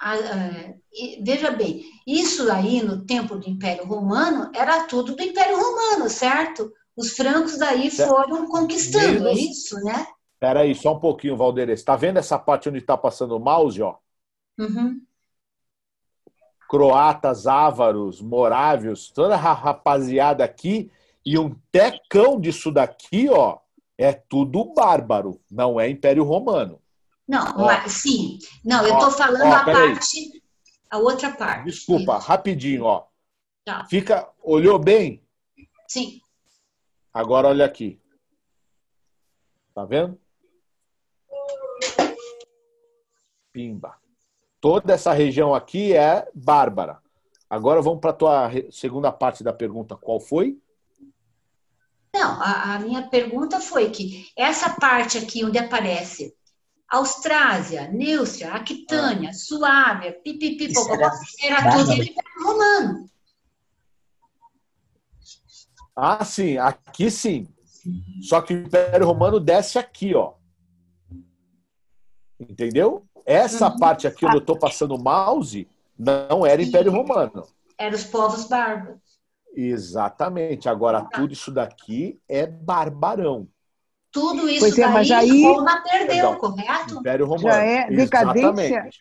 A, a, veja bem, isso aí no tempo do Império Romano era tudo do Império Romano, certo? Os francos daí foram conquistando, é Menos... é isso, né? Peraí, só um pouquinho, Valderes. Está vendo essa parte onde está passando o mouse, ó? Uhum. Croatas, ávaros, morávios, toda a rapaziada aqui e um tecão disso daqui, ó, é tudo bárbaro, não é Império Romano. Não, mas, sim. Não, eu estou falando a parte, aí. a outra parte. Desculpa, rapidinho, ó. Tá. Fica, olhou bem? Sim. Agora olha aqui. Tá vendo? Pimba. Toda essa região aqui é bárbara. Agora vamos para a tua segunda parte da pergunta. Qual foi? Não, a, a minha pergunta foi que essa parte aqui onde aparece Austrásia, Neustria, Aquitânia, Suábia, pipipi, Isso popopó, era era tudo bárbaro. Império Romano. Ah, sim, aqui sim. Só que o Império Romano desce aqui, ó. Entendeu? Essa Uhum. parte aqui onde eu estou passando o mouse não era Império Romano. Eram os povos bárbaros. Exatamente. Agora, tudo isso daqui é barbarão. Tudo isso Pois é, daí mas aí- Roma perdeu, Perdão. correto? Império Romano. Já é decadência, Exatamente.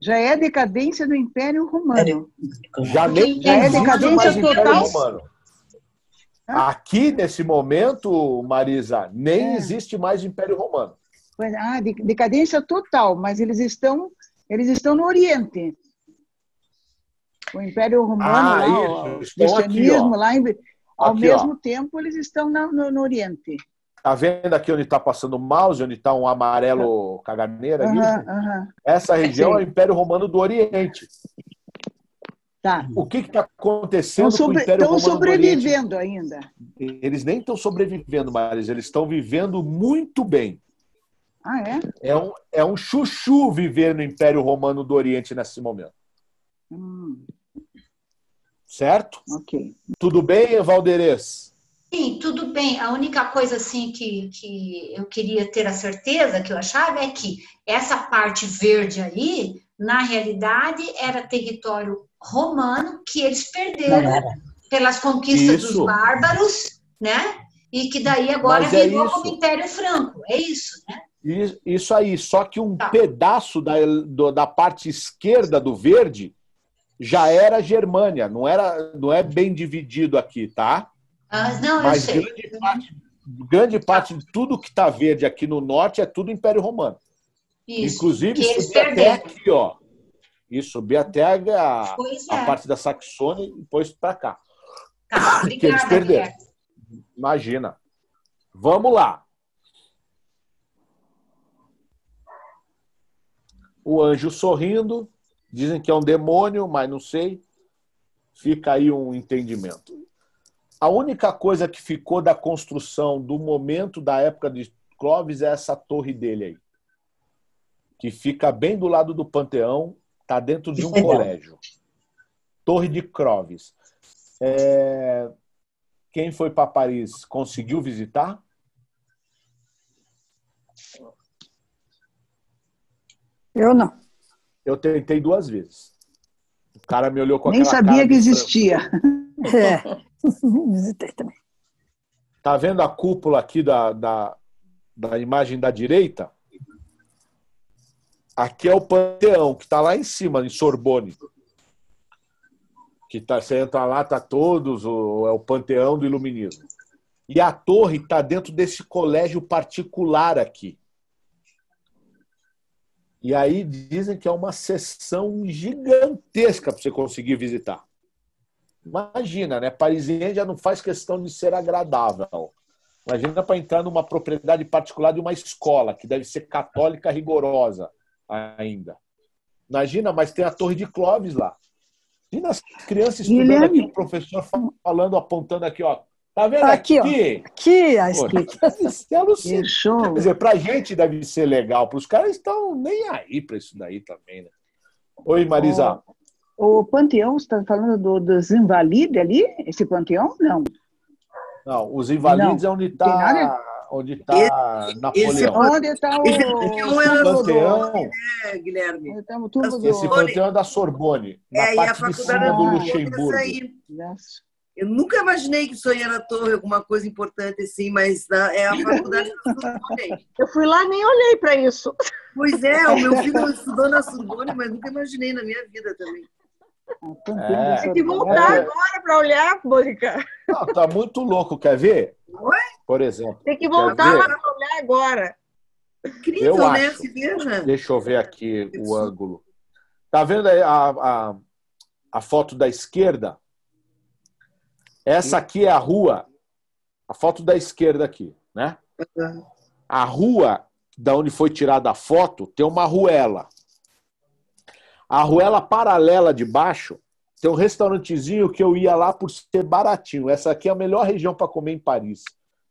já é decadência do Império Romano. Já nem Já é decadência mais Império total. Romano. Aqui, nesse momento, Marisa, nem É. existe mais Império Romano. Ah, de- decadência total, mas eles estão, eles estão no Oriente. O Império Romano, Ah, lá, isso, o aqui, cristianismo, ó. lá em- ao Aqui, mesmo tempo eles estão na- no, no Oriente. Tá vendo aqui onde está passando o mouse, onde está um amarelo caganeira ali? Aham, aham. Essa região é o Império Romano do Oriente. Tá. O que está acontecendo Estão com o sobre- Império estão Romano do Oriente? sobrevivendo ainda. Eles nem estão sobrevivendo, Maris, eles estão vivendo muito bem. Ah, é? É um, é um chuchu viver no Império Romano do Oriente nesse momento. Hum, Certo? ok. Tudo bem, Valderez? Sim, tudo bem. A única coisa assim que, que eu queria ter a certeza que eu achava é que essa parte verde aí, na realidade, era território romano que eles perderam era. pelas conquistas Isso. dos bárbaros, né? E que daí agora é virou como Império Franco. É isso, né? Isso- aí, só que um Tá. pedaço da, da parte esquerda do verde já era Germânia, não, era, não é bem dividido aqui, tá? Ah, não, eu Mas sei. grande parte, grande parte de tudo que está verde aqui no norte é tudo Império Romano. Isso. Inclusive, eles subir até aqui, ó. E subir até a, Pois a é. parte da Saxônia e depois para cá. Tá, (laughs) que eles obrigada, perderam. Guilherme. Imagina. Vamos lá. O anjo sorrindo. Dizem que é um demônio, mas não sei. Fica aí um entendimento. A única coisa que ficou da construção do momento da época de Clóvis é essa torre dele aí. Que fica bem do lado do Panteão, está dentro de um Legal. colégio. Torre de Clóvis. É, Quem foi para Paris conseguiu visitar? Eu não. Eu tentei duas vezes. O cara me olhou com Nem aquela sabia cara que de frango. existia. (laughs) É. (laughs) Visitei também. Tá vendo a cúpula aqui da, da, da imagem da direita? Aqui é o Panteão, que está lá em cima, em Sorbonne. Que tá, você entra lá, tá todos, o, é o Panteão do Iluminismo. E a torre está dentro desse colégio particular aqui. E aí dizem que é uma sessão gigantesca para você conseguir visitar. Imagina, né? Parisiense já não faz questão de ser agradável. Imagina para entrar numa propriedade particular de uma escola, que deve ser católica rigorosa ainda. Imagina, mas tem a Torre de Clóvis lá. Imagina as crianças estudando Guilherme. aqui, o professor falando, apontando aqui, ó. Tá vendo Aqui, aqui? ó. Aqui (laughs) a show. Quer dizer, pra gente deve ser legal, para os caras estão nem aí para isso daí também, né? Oi, Marisa. O Panteão, você está falando do, dos Invalides ali? Esse Panteão? Não. Não, os Invalides é onde está onde tá Napoleão. Onde está o. Esse Panteão é, Guilherme. Onde está o turbo do. esse Panteão é da Sorbonne, na É, e a parte de faculdade cima do Ah. do Luxemburgo. Eu nunca imaginei que isso aí era torre, alguma coisa importante assim, mas na- é a faculdade da Sorbonne. Eu fui lá nem olhei para isso. Pois é, o meu filho estudou na Sorbonne, mas nunca imaginei na minha vida também. É, Tem que voltar é. agora para olhar, Mônica. Não, tá muito louco, quer ver? Oi? Por exemplo. Tem que voltar para olhar agora. Incrível, Eu né? acho. Se veja. Deixa eu ver aqui o ângulo. Tá vendo aí a, a, a foto da esquerda? Essa aqui é a rua. A foto da esquerda aqui, né? A rua da onde foi tirada a foto tem uma ruela. A ruela paralela de baixo tem um restaurantezinho que eu ia lá por ser baratinho. Essa aqui é a melhor região para comer em Paris.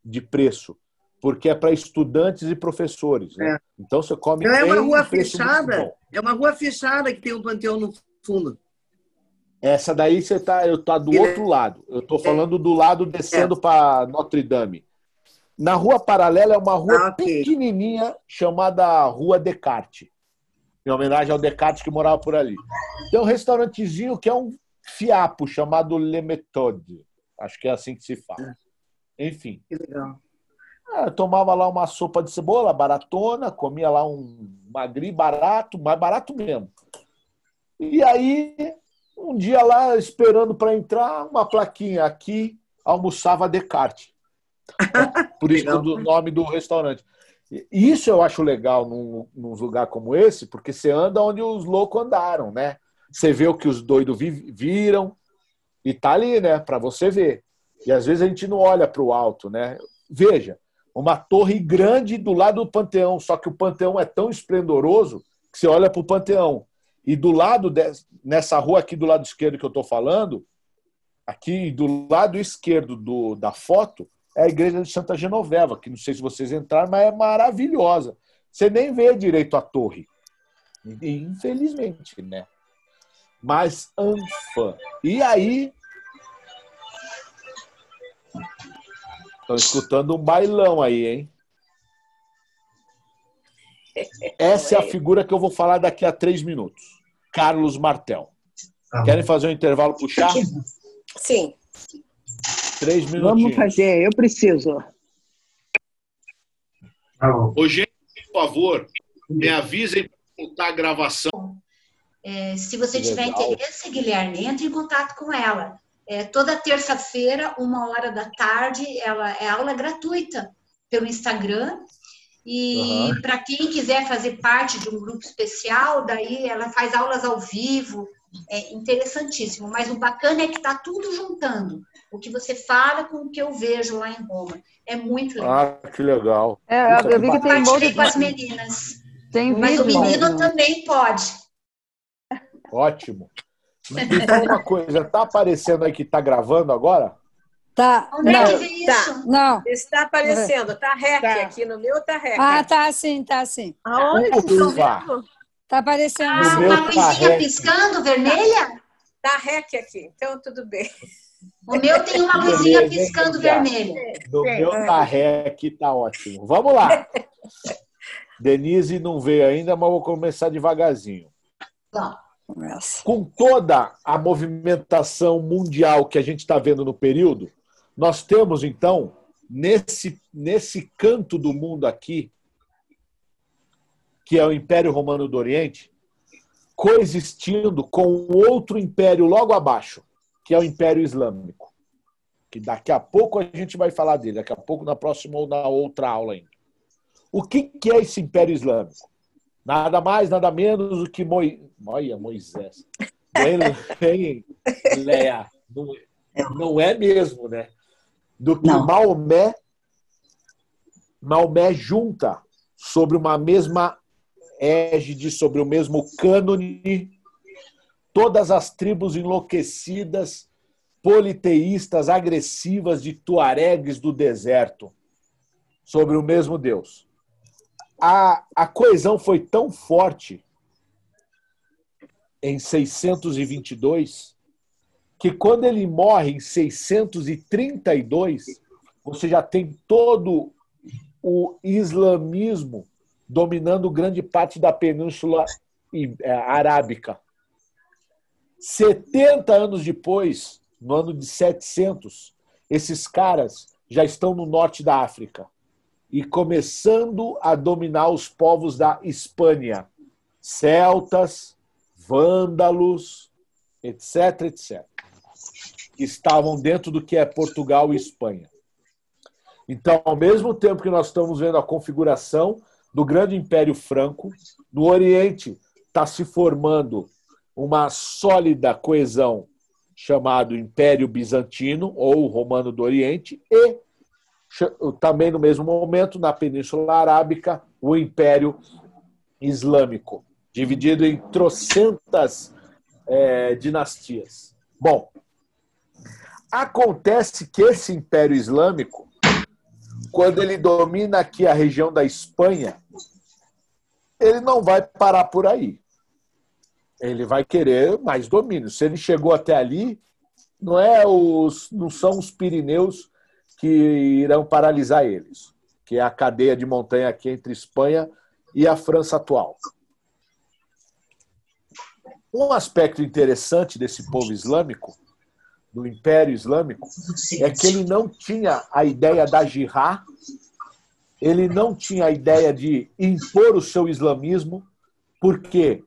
de preço, porque é para estudantes e professores. Né? Então você come. Não é uma rua fechada? É uma rua fechada que tem um panteão no fundo. Essa daí você tá, eu tá do Ele- outro lado. Eu tô falando do lado descendo para Notre Dame. Na rua paralela é uma rua pequenininha chamada Rua Descartes, em homenagem ao Descartes que morava por ali. Tem um restaurantezinho que é um fiapo chamado Le Méthode. Acho que é assim que se fala. Enfim. Que legal. Ah, eu tomava lá uma sopa de cebola baratona, comia lá um magri barato, mais barato mesmo. E aí, um dia lá, esperando para entrar, uma plaquinha aqui, almoçava Descartes. (laughs) Por isso o nome do restaurante. Isso eu acho legal num, num lugar como esse, porque você anda onde os loucos andaram, né? Você vê o que os doidos vi- viram e tá ali, né? Para você ver. E às vezes a gente não olha para o alto, né? Veja, uma torre grande do lado do Panteão, só que o Panteão é tão esplendoroso que você olha para o Panteão. E do lado, des- nessa rua aqui do lado esquerdo que eu estou falando, aqui do lado esquerdo do, da foto, é a igreja de Santa Genoveva, que não sei se vocês entraram, mas é maravilhosa. Você nem vê direito a torre. Infelizmente, né? Mas anfã. E aí. Estão escutando um bailão aí, hein? Essa é a figura que eu vou falar daqui a três minutos. Carlos Martel. Querem fazer um intervalo puxar? Sim. Três minutinhos. Vamos fazer, eu preciso. Ô, gente, por favor, me avisem para voltar a gravação. É, se você Que tiver legal. interesse, Guilherme, entre em contato com ela. É, toda terça-feira, uma hora da tarde, ela é aula gratuita pelo Instagram. E Aham. para quem quiser fazer parte de um grupo especial, daí ela faz aulas ao vivo. É interessantíssimo. Mas o bacana é que está tudo juntando. O que você fala com o que eu vejo lá em Roma. É muito legal. Ah, que legal. É, Puta, eu vi que tem um Compartilhei monte com as meninas. Tem Mas o menino também pode. Ótimo. Me fala uma coisa, tá aparecendo aí que tá gravando agora? Tá. Onde é não. que vê isso? Tá. Não. Está aparecendo, tá rec aqui, no meu tá rec. Ah, tá sim, tá sim. Aonde vocês estão vendo? Tá aparecendo. Ah, uma tá luzinha rec. piscando, vermelha? Tá rec aqui, então tudo bem. O meu tem uma luzinha piscando vermelha. É. meu tá rec, tá ótimo. Vamos lá. (laughs) Denise não veio ainda, mas vou começar devagarzinho. Com toda a movimentação mundial que a gente está vendo no período, nós temos, então, nesse, nesse canto do mundo aqui, que é o Império Romano do Oriente, coexistindo com outro império logo abaixo, que é o Império Islâmico. Que daqui a pouco a gente vai falar dele, daqui a pouco na próxima ou na outra aula ainda. O que, que é esse Império Islâmico? Nada mais, nada menos do que Moi... Olha, Moisés. Nem Leia. (laughs) Não, não é mesmo, né? Do que Maomé, Maomé junta sobre uma mesma égide, sobre o mesmo cânone, todas as tribos enlouquecidas, politeístas, agressivas de tuaregues do deserto, sobre o mesmo Deus. A, a coesão foi tão forte em 622 que quando ele morre em 632, você já tem todo o islamismo dominando grande parte da península eh, arábica. 70 anos depois, no ano de 700, esses caras já estão no norte da África e começando a dominar os povos da Espanha, celtas, vândalos, etc, etc, estavam dentro do que é Portugal e Espanha. Então, ao mesmo tempo que nós estamos vendo a configuração do grande Império Franco, no Oriente está se formando uma sólida coesão chamado Império Bizantino ou Romano do Oriente e também no mesmo momento na Península Arábica o Império Islâmico, dividido em trocentas eh, dinastias. Bom, acontece que esse Império Islâmico quando ele domina aqui a região da Espanha, ele não vai parar por aí. Ele vai querer mais domínio. Se ele chegou até ali, não é os, não são os Pirineus que irão paralisar eles, que é a cadeia de montanha aqui entre Espanha e a França atual. Um aspecto interessante desse povo islâmico, do Império Islâmico, é que ele não tinha a ideia da jihad, ele não tinha a ideia de impor o seu islamismo, porque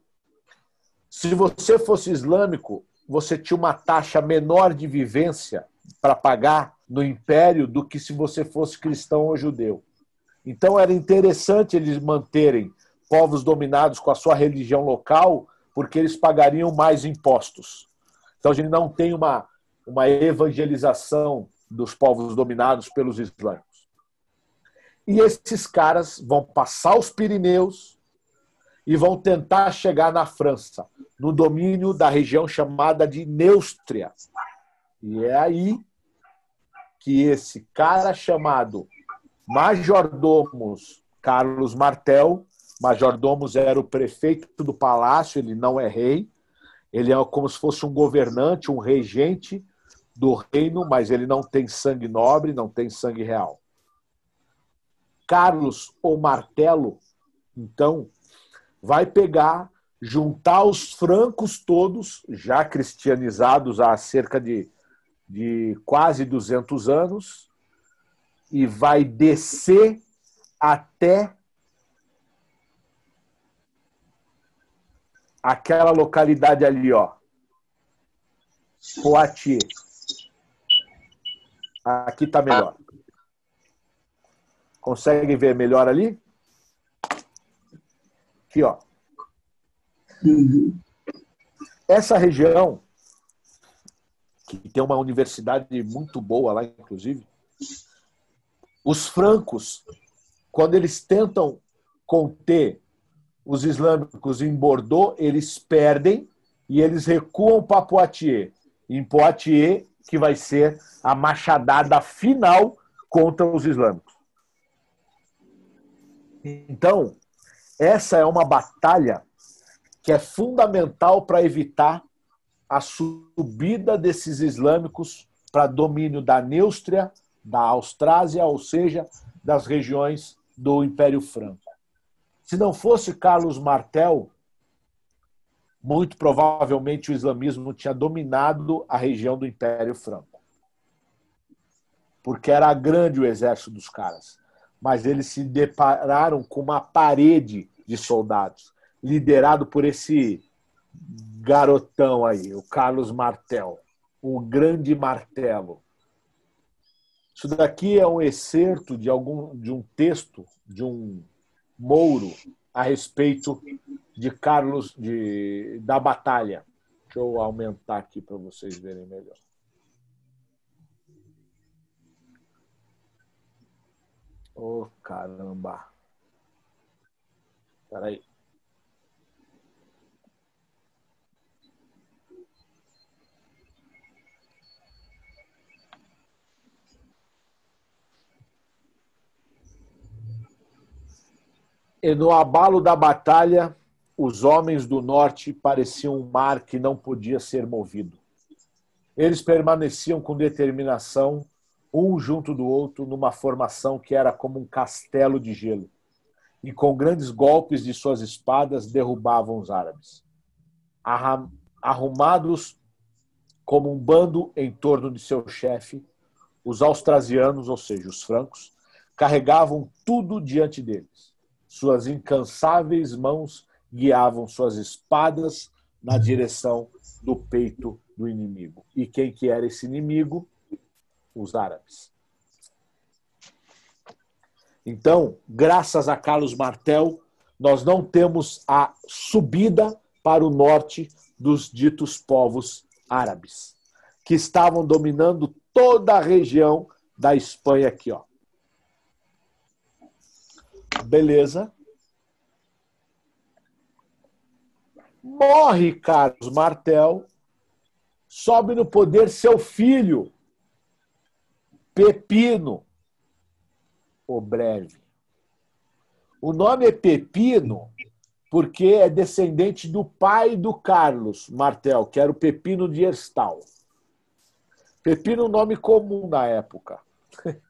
se você fosse islâmico, você tinha uma taxa menor de vivência para pagar no império do que se você fosse cristão ou judeu. Então era interessante eles manterem povos dominados com a sua religião local porque eles pagariam mais impostos. Então a gente não tem uma, uma evangelização dos povos dominados pelos islâmicos. E esses caras vão passar os Pirineus e vão tentar chegar na França, no domínio da região chamada de Neustria. E é aí que esse cara chamado Majordomos Carlos Martel Majordomos era o prefeito do palácio, ele não é rei. Ele é como se fosse um governante, um regente do reino, mas ele não tem sangue nobre, não tem sangue real. Carlos, o martelo, então, vai pegar, juntar os francos todos, já cristianizados há cerca de, de quase 200 anos, e vai descer até aquela localidade ali, ó. Poitiers. Aqui está melhor. Conseguem ver melhor ali? Aqui, ó. Essa região, que tem uma universidade muito boa lá, inclusive, os francos, quando eles tentam conter os islâmicos em Bordeaux, eles perdem e eles recuam para Poitiers. Em Poitiers, que vai ser a machadada final contra os islâmicos. Então, essa é uma batalha que é fundamental para evitar a subida desses islâmicos para domínio da Neustria, da Austrásia, ou seja, das regiões do Império Franco. Se não fosse Carlos Martel, muito provavelmente o islamismo tinha dominado a região do Império Franco. Porque era grande o exército dos caras. Mas eles se depararam com uma parede de soldados, liderado por esse garotão aí, o Carlos Martel, o grande martelo. Isso daqui é um excerto de algum de um texto de um Mouro a respeito de Carlos de, da Batalha. Deixa eu aumentar aqui para vocês verem melhor. Oh, caramba. Espera aí. E no abalo da batalha, os homens do norte pareciam um mar que não podia ser movido. Eles permaneciam com determinação, um junto do outro, numa formação que era como um castelo de gelo, e com grandes golpes de suas espadas derrubavam os árabes. Arrumados como um bando em torno de seu chefe, os austrasianos, ou seja, os francos, carregavam tudo diante deles suas incansáveis mãos guiavam suas espadas na direção do peito do inimigo. E quem que era esse inimigo? Os árabes. Então, graças a Carlos Martel, nós não temos a subida para o norte dos ditos povos árabes, que estavam dominando toda a região da Espanha aqui, ó. Beleza. Morre Carlos Martel, sobe no poder seu filho, Pepino. o breve. O nome é Pepino porque é descendente do pai do Carlos Martel, que era o Pepino de Herstal. Pepino é um nome comum na época. (laughs)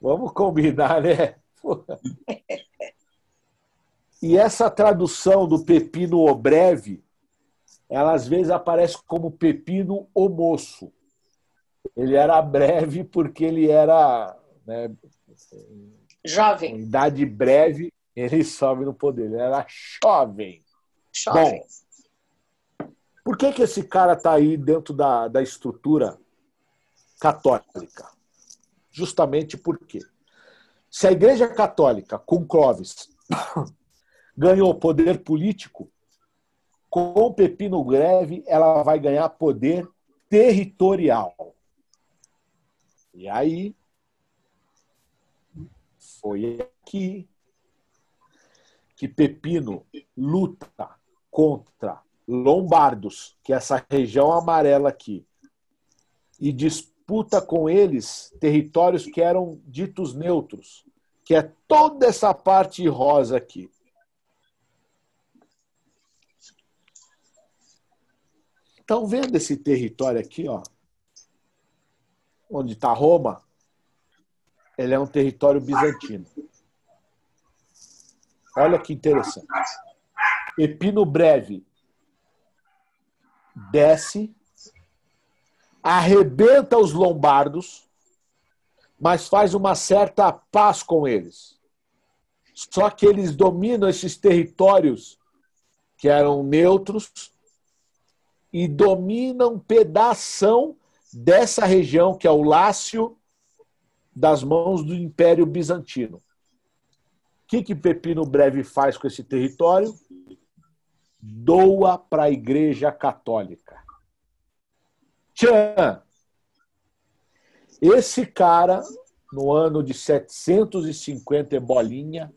Vamos combinar, né? (laughs) E essa tradução do pepino o breve, ela às vezes aparece como pepino o moço. Ele era breve porque ele era né, jovem. Idade breve, ele (laughs) sobe no poder. Ele era jovem. Jovem. Bom, por que, que esse cara está aí dentro da, da estrutura católica? Justamente porque se a Igreja Católica, com Clóvis, (coughs) ganhou poder político, com Pepino Greve, ela vai ganhar poder territorial. E aí, foi aqui que Pepino luta contra Lombardos, que é essa região amarela aqui, e disputa com eles territórios que eram ditos neutros, que é toda essa parte rosa aqui. Estão vendo esse território aqui, ó? Onde está Roma? Ele é um território bizantino. Olha que interessante. Epino Breve desce, arrebenta os lombardos, mas faz uma certa paz com eles. Só que eles dominam esses territórios que eram neutros e dominam pedação dessa região que é o Lácio das mãos do Império Bizantino. O que, que Pepino Breve faz com esse território? Doa para a Igreja Católica. Tchan! Esse cara, no ano de 750 e bolinha,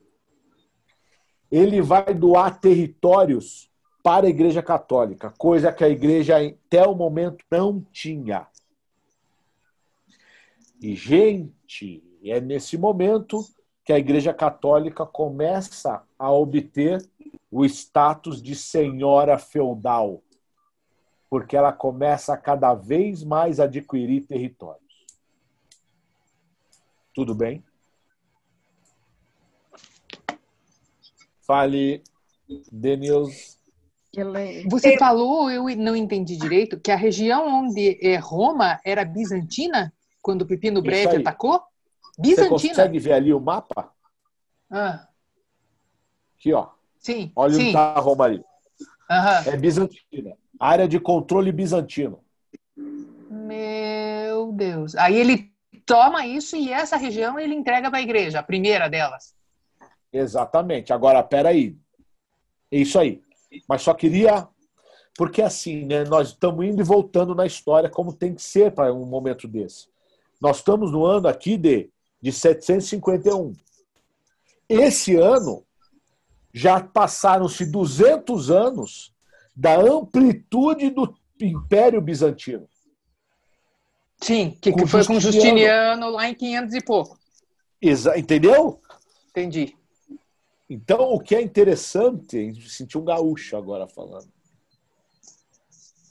ele vai doar territórios para a Igreja Católica, coisa que a Igreja até o momento não tinha. E, gente, é nesse momento que a Igreja Católica começa a obter o status de senhora feudal, porque ela começa a cada vez mais adquirir territórios. Tudo bem? Fale, Denils. Você falou, eu não entendi direito, que a região onde é Roma era bizantina? Quando o Pepino Breve atacou? Bizantina. Você consegue ver ali o mapa? Ah. Aqui, ó. Sim. Olha sim. onde está Roma ali. Uhum. É bizantina. Área de controle bizantino. Meu Deus. Aí ele toma isso e essa região ele entrega para a igreja, a primeira delas. Exatamente. Agora, peraí. É isso aí. Mas só queria. Porque assim, né, nós estamos indo e voltando na história como tem que ser para um momento desse. Nós estamos no ano aqui de, de 751. Esse ano já passaram-se 200 anos da amplitude do Império Bizantino. Sim, que, que foi com Justiniano lá em 500 e pouco. Exa entendeu? Entendi. Então, o que é interessante, senti um gaúcho agora falando.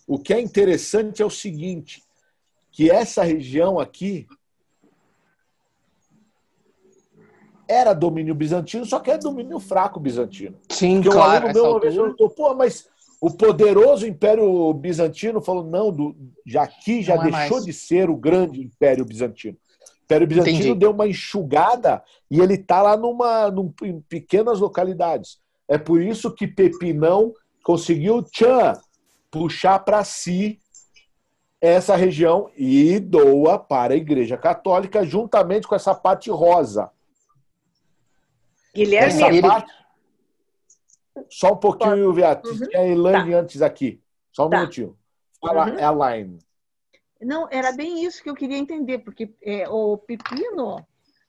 O que é interessante é o seguinte: que essa região aqui era domínio bizantino, só que é domínio fraco bizantino. Sim, Porque claro. Um meu perguntou, pô, mas o poderoso Império Bizantino falou, não, do, já aqui já Não é deixou de ser o grande Império Bizantino. O Império Bizantino Entendi. deu uma enxugada e ele está lá numa, num, em pequenas localidades. É por isso que Pepinão conseguiu tchan, puxar para si essa região e doa para a Igreja Católica, juntamente com essa parte rosa. Guilherme, Essa parte... Só um pouquinho, Beatriz. Uhum. Tem a Elaine antes aqui. Só um Tá. minutinho. Fala, Uhum. Elaine. Não, era bem isso que eu queria entender, porque é, o Pepino,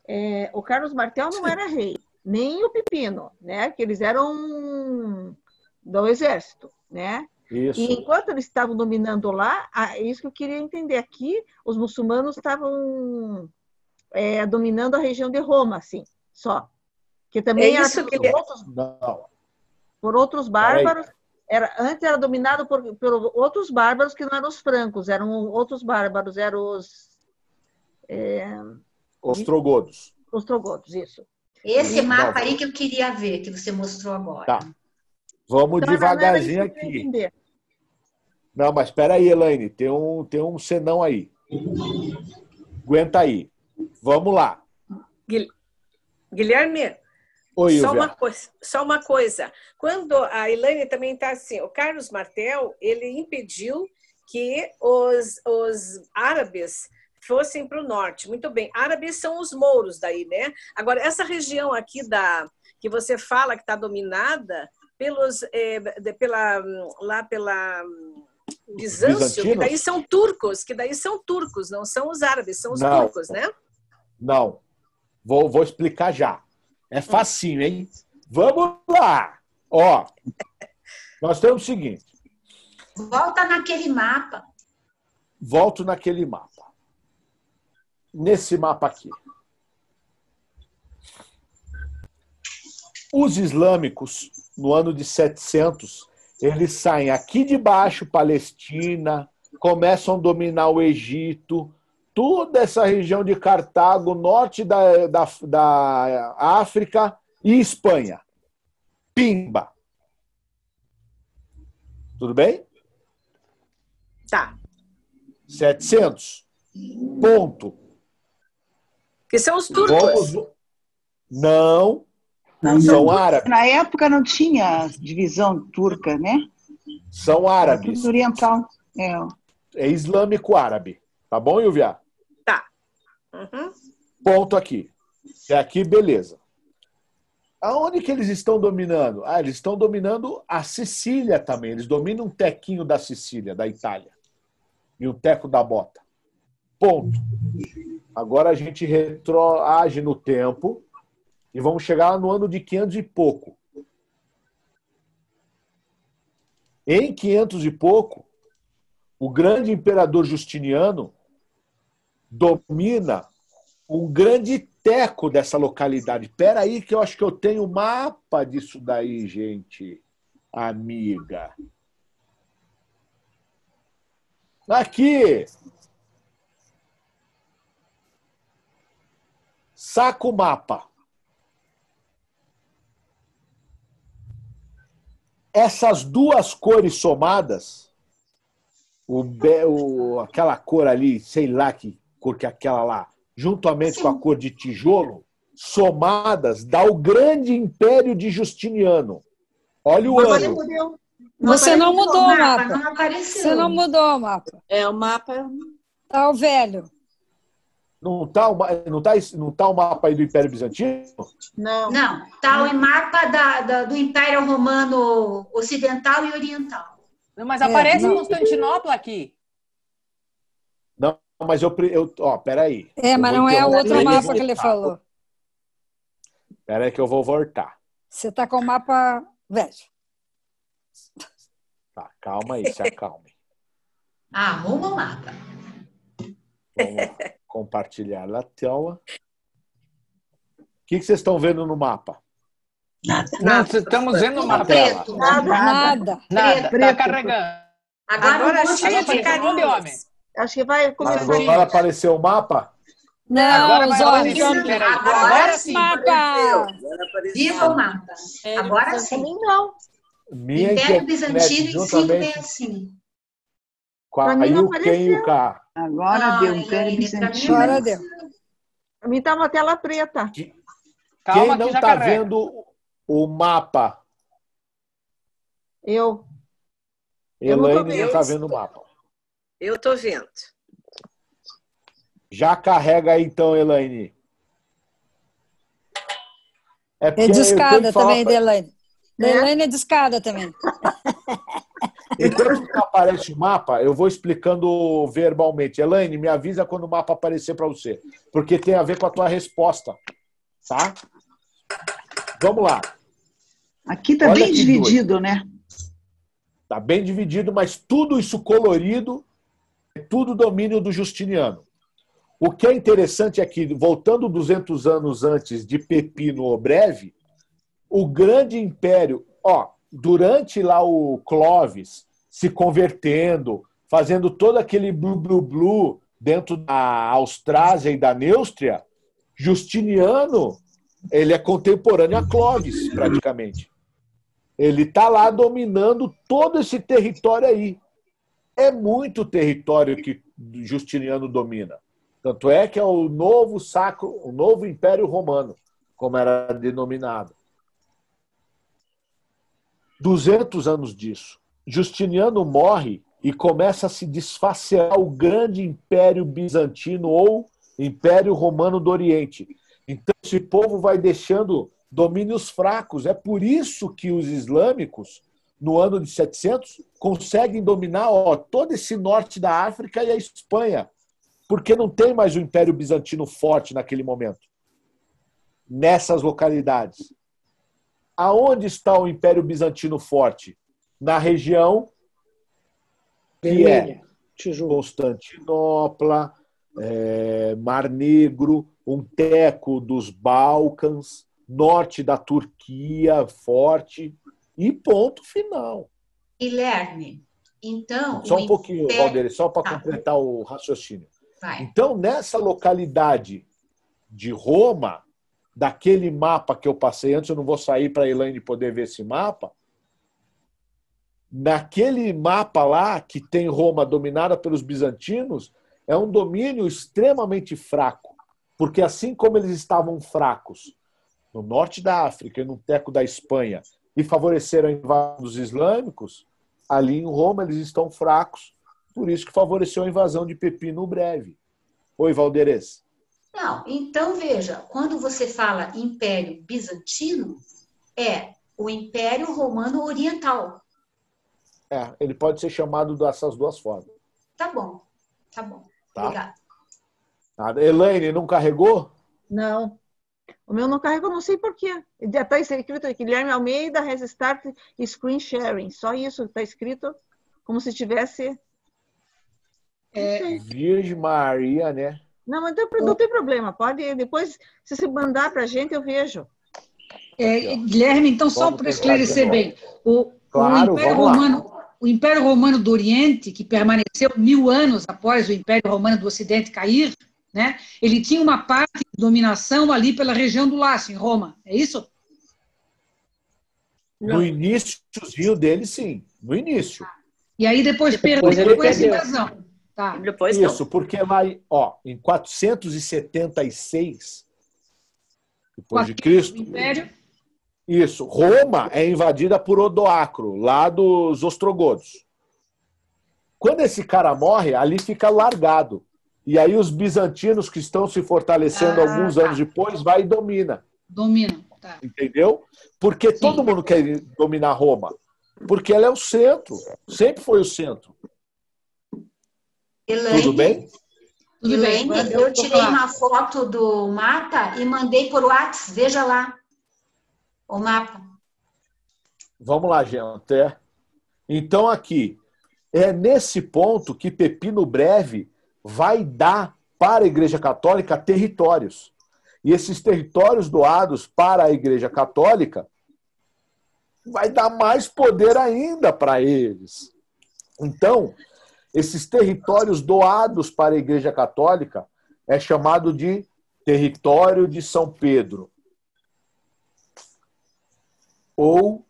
é, o Carlos Martel não era rei, nem o Pepino, né? Que eles eram do exército, né? Isso. E enquanto eles estavam dominando lá, é isso que eu queria entender aqui, os muçulmanos estavam é, dominando a região de Roma, assim, só. Que também É era isso por, que outros, Não. por outros bárbaros. Era, antes era dominado por, por outros bárbaros que não eram os francos, eram outros bárbaros, eram os é, Ostrogodos. ostrogodos, isso. Esse mapa não. aí que eu queria ver, que você mostrou agora. Tá. Vamos Então, devagarzinho aqui. entender. Não, mas espera aí, Elaine. Tem um, tem um senão aí. Aguenta aí. Vamos lá. Guil- Guilherme, Oi, só, uma coisa, só uma coisa. Quando a Elaine também está assim, o Carlos Martel, ele impediu que os, os árabes fossem para o norte. Muito bem. Árabes são os mouros daí, né? Agora, essa região aqui da que você fala que está dominada pelos eh, de- pela lá pela hum, Bizâncio, que daí são turcos, que daí são turcos, não são os árabes, são os Não. turcos, né? Não. Vou, vou explicar já. É facinho, hein? Vamos lá. Ó, nós temos o seguinte. Volta naquele mapa. Volto naquele mapa. Nesse mapa aqui. Os islâmicos, no ano de 700, eles saem aqui de baixo, Palestina, começam a dominar o Egito, toda essa região de Cartago, norte da, da, da África e Espanha. Pimba. Tudo bem? Tá. 700. Ponto. Que são os turcos. Vamos... Não. Não, são não. árabes. Na época não tinha divisão turca, né? São árabes. Tudo oriental. É. É islâmico árabe. Tá bom, Ilvia? Tá. Uhum. Ponto aqui. É aqui, beleza. Aonde que eles estão dominando? Ah, eles estão dominando a Sicília também. Eles dominam um tequinho da Sicília, da Itália. E um teco da bota. Ponto. Agora a gente retroage no tempo e vamos chegar no ano de 500 e pouco. Em 500 e pouco, o grande imperador Justiniano domina um grande teco dessa localidade. Espera aí que eu acho que eu tenho mapa disso daí, gente. Amiga. Aqui. Saca o mapa. Essas duas cores somadas, o, be- o- aquela cor ali, sei lá que cor que é aquela lá, juntamente com a cor de tijolo, somadas, dá o grande império de Justiniano. Olha o ano. Você não mudou o mapa. Não apareceu. Você não mudou o mapa. É, o mapa. Tá o velho. Não tá, o não, tá, esse- não tá o mapa aí do Império Bizantino? Não. Não, tá o mapa da, da- do Império Romano Ocidental e Oriental. Não, mas É, aparece não. Constantinopla aqui. Não, mas eu. eu ó, peraí. É, mas não é o outro mapa vou que ele voltar. falou. Peraí que eu vou voltar. Você tá com o mapa velho. Tá, calma aí, se acalme. (laughs) Arruma o mapa. Vamos lá. Compartilhar a tela. O que, que vocês estão vendo no mapa? Não, estamos vendo o mapa. tela. Preto. Nada. Nada. Nada, tá Preto. carregando. Agora, Agora cheio de homem. Acho que vai começar. Agora apareceu o mapa? Não, Agora os olhos. Agora Agora sim. Tá. Mapa. Viva o mapa. Agora sim. Não. Minha Império Bizantino em si bem juntamente assim. com a Ken e o K. Agora Ah, deu Elaine, pra mim Bizantino. Agora deu. Pra mim tá uma tela preta. Calma Quem que não já está carrega. vendo o mapa? Eu. Não Elaine não vendo. está vendo o mapa. Eu tô vendo. Já carrega aí então, Elaine. É, É de escada que também, pra- Delaine. É? Delaine é de escada também. (laughs) Enquanto não aparece o mapa, eu vou explicando verbalmente. Elaine, me avisa quando o mapa aparecer para você, porque tem a ver com a tua resposta, tá? Vamos lá. Aqui tá Olha bem dividido, né? Tá bem dividido, mas tudo isso colorido é tudo domínio do Justiniano. O que é interessante é que, voltando 200 anos antes de Pepino o Breve, o grande império, ó, durante lá o Clovis se convertendo, fazendo todo aquele blu blu blu dentro da Austrásia e da Neustria, Justiniano, ele é contemporâneo a Clovis, praticamente. Ele está lá dominando todo esse território aí. É muito território que Justiniano domina. Tanto é que é o novo sacro, o novo Império Romano, como era denominado. 200 anos disso. Justiniano morre e começa a se desfacear o grande Império Bizantino ou Império Romano do Oriente. Então, esse povo vai deixando domínios fracos. É por isso que os islâmicos, no ano de 700, conseguem dominar ó, todo esse norte da África e a Espanha porque não tem mais o Império Bizantino forte naquele momento, nessas localidades. Aonde está o Império Bizantino forte? Na região que é Constantinopla, é, Mar Negro, um teco dos Balcãs, norte da Turquia forte e ponto final. Guilherme, então. Só um pouquinho, Império... Valdir, só para tá. completar o raciocínio. Vai. Então, nessa localidade de Roma, daquele mapa que eu passei antes, eu não vou sair para a Elaine poder ver esse mapa. Naquele mapa lá, que tem Roma dominada pelos bizantinos, é um domínio extremamente fraco. Porque assim como eles estavam fracos no norte da África e no teco da Espanha e favoreceram a invasão dos islâmicos, ali em Roma eles estão fracos por isso que favoreceu a invasão de Pepino breve. Oi, Valderez. Não, então veja, quando você fala Império Bizantino, é o Império Romano Oriental. É, ele pode ser chamado dessas duas formas. Tá bom, tá bom. Tá? Obrigada. Nada. Elaine, não carregou? Não. O meu não carregou, não sei porquê. Está escrito aqui, Guilherme Almeida, Restart Screen Sharing. Só isso está escrito, como se tivesse é... Virgem Maria, né? Não, mas não, não tem problema. Pode depois, se você mandar para a gente, eu vejo. É, Guilherme, então, só para esclarecer bem, o, claro, o, Império Romano, o Império Romano do Oriente, que permaneceu mil anos após o Império Romano do Ocidente cair, né, ele tinha uma parte de dominação ali pela região do Lácio, em Roma. É isso? No início dele, sim. No início. E aí depois, depois perdeu com essa invasão. Tá. Depois Isso, não. porque lá ó, em 476 depois de Cristo. Império. Isso, Roma é invadida por Odoacro, lá dos ostrogodos. Quando esse cara morre, ali fica largado. E aí os bizantinos que estão se fortalecendo ah, alguns tá. anos depois vai e domina. Domina, tá. Entendeu? Porque Sim. todo mundo quer dominar Roma. Porque ela é o centro, sempre foi o centro. Elaine, Tudo bem? Tudo Elaine, bem. eu tirei uma foto do mapa e mandei por WhatsApp. Veja lá o mapa. Vamos lá, gente. Então, aqui, é nesse ponto que Pepino Breve vai dar para a Igreja Católica territórios. E esses territórios doados para a Igreja Católica vai dar mais poder ainda para eles. Então, esses territórios doados para a Igreja Católica é chamado de território de São Pedro ou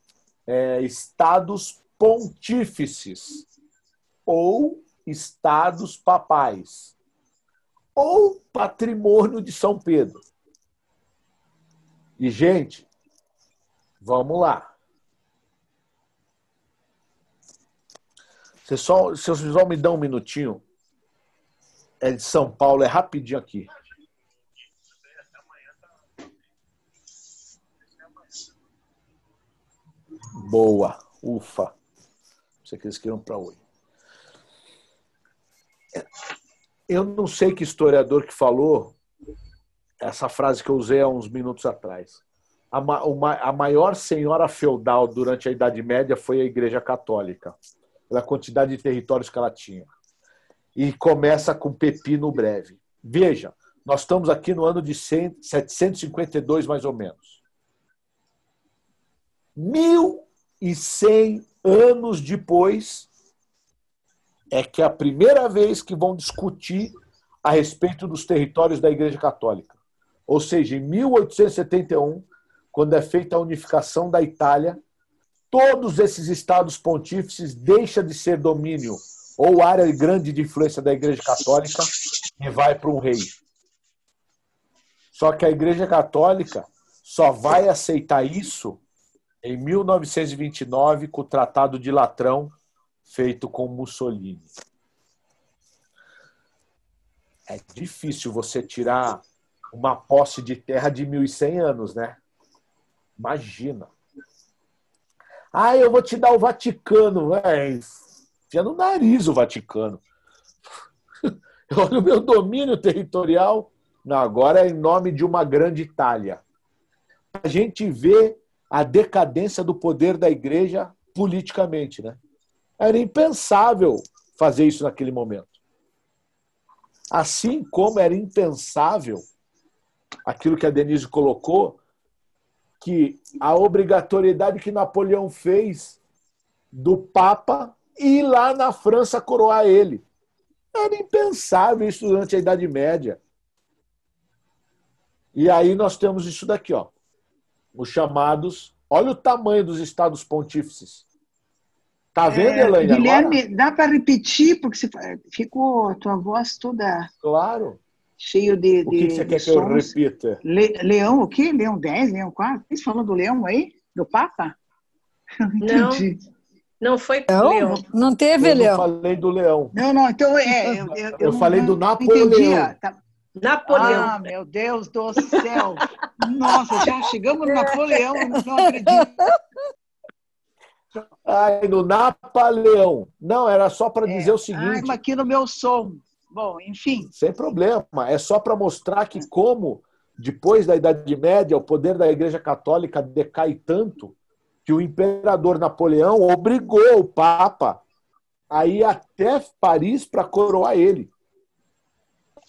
é, estados pontífices ou estados papais ou patrimônio de São Pedro. E gente, vamos lá. Vocês só, vocês só me dão um minutinho. É de São Paulo, é rapidinho aqui. Boa, ufa. Você que eles queriam para hoje. Eu não sei que historiador que falou essa frase que eu usei há uns minutos atrás. A maior senhora feudal durante a Idade Média foi a Igreja Católica pela quantidade de territórios que ela tinha. E começa com Pepino Breve. Veja, nós estamos aqui no ano de 100, 752, mais ou menos. 1.100 anos depois, é que é a primeira vez que vão discutir a respeito dos territórios da Igreja Católica. Ou seja, em 1871, quando é feita a unificação da Itália, todos esses estados pontífices deixam de ser domínio ou área grande de influência da Igreja Católica e vai para um rei. Só que a Igreja Católica só vai aceitar isso em 1929 com o Tratado de Latrão feito com Mussolini. É difícil você tirar uma posse de terra de 1.100 anos, né? Imagina. Ah, eu vou te dar o Vaticano. É, enfia no nariz o Vaticano. (laughs) Olha o meu domínio territorial. Não, agora é em nome de uma grande Itália. A gente vê a decadência do poder da igreja politicamente, né? Era impensável fazer isso naquele momento. Assim como era impensável aquilo que a Denise colocou, que a obrigatoriedade que Napoleão fez do Papa ir lá na França coroar ele. Era impensável isso durante a Idade Média. E aí nós temos isso daqui, ó. Os chamados. Olha o tamanho dos estados pontífices. Tá vendo, É, Elaine? Guilherme, agora? dá para repetir, porque ficou a tua voz toda Claro. Cheio de, O que, que você de quer que eu sons. repita? Le- leão o quê? Leão 10, Leão 4? Vocês falando do leão aí? Do Papa? (laughs) Não, Entendi. não foi Não, Leão. não teve, Eu Leão. falei do leão. Não, não, então é. Eu, eu, Eu não- falei não do Napoleão. entendia. Tá- Napoleão. Ah, meu Deus do céu! Nossa, já chegamos no Napoleão, não acredito. Ai, no Napoleão. Não, era só para dizer o Ai, seguinte. mas aqui no meu som. Bom, enfim. Sem problema. É só para mostrar que, como depois da Idade Média, o poder da Igreja Católica decai tanto que o imperador Napoleão obrigou o Papa a ir até Paris para coroar ele.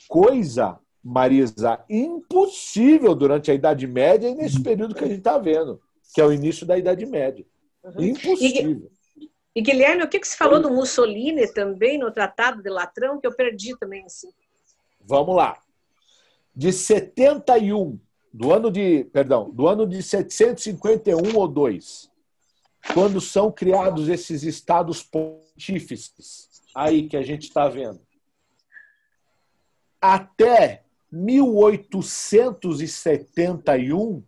Coisa, Marisa, impossível durante a Idade Média e nesse período que a gente está vendo, que é o início da Idade Média. Impossível. E Guilherme, o que, que se falou do Mussolini também no Tratado de Latrão, que eu perdi também, assim. Vamos lá. De 71, do ano de, perdão, do ano de 751 ou 2, quando são criados esses estados pontífices, aí que a gente está vendo, até 1871,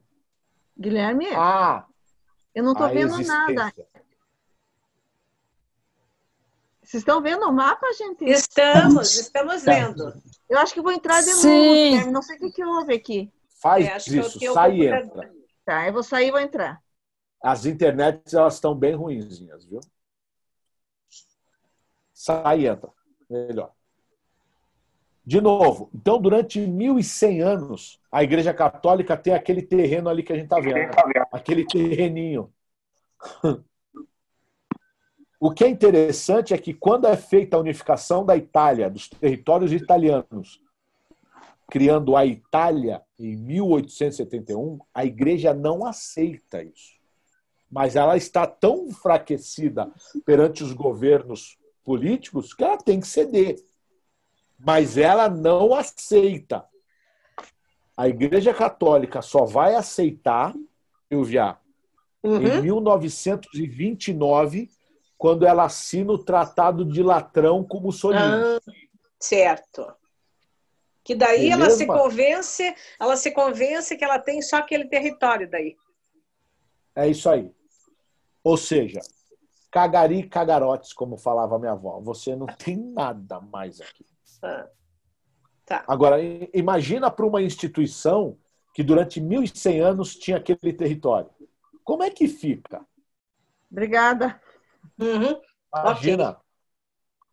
Guilherme, a, eu não estou vendo existência. nada. Vocês estão vendo o mapa, gente? Estamos, estamos vendo. Eu acho que vou entrar de novo, Sim. Guilherme. Não sei o que, que houve aqui. Faz É, acho que eu isso, sai e entra. Tá, eu vou sair e vou entrar. As internets elas estão bem ruinzinhas, viu? Sai e entra. Melhor. De novo, então durante 1.100 anos, a Igreja Católica tem aquele terreno ali que a gente está vendo. Aquele terreninho. (laughs) O que é interessante é que quando é feita a unificação da Itália, dos territórios italianos, criando a Itália em 1871, a igreja não aceita isso. Mas ela está tão enfraquecida perante os governos políticos que ela tem que ceder. Mas ela não aceita. A Igreja Católica só vai aceitar, Silvia, em 1929, quando ela assina o Tratado de Latrão com Mussolini. Ah, certo. Que daí ela Beleza? se convence, ela se convence que ela tem só aquele território daí. É isso aí. Ou seja, cagari e cagarotes, como falava minha avó. Você não (laughs) tem nada mais aqui. Ah, tá. Agora, imagina para uma instituição que durante 1.100 anos tinha aquele território. Como é que fica? Obrigada. Uhum. Imagina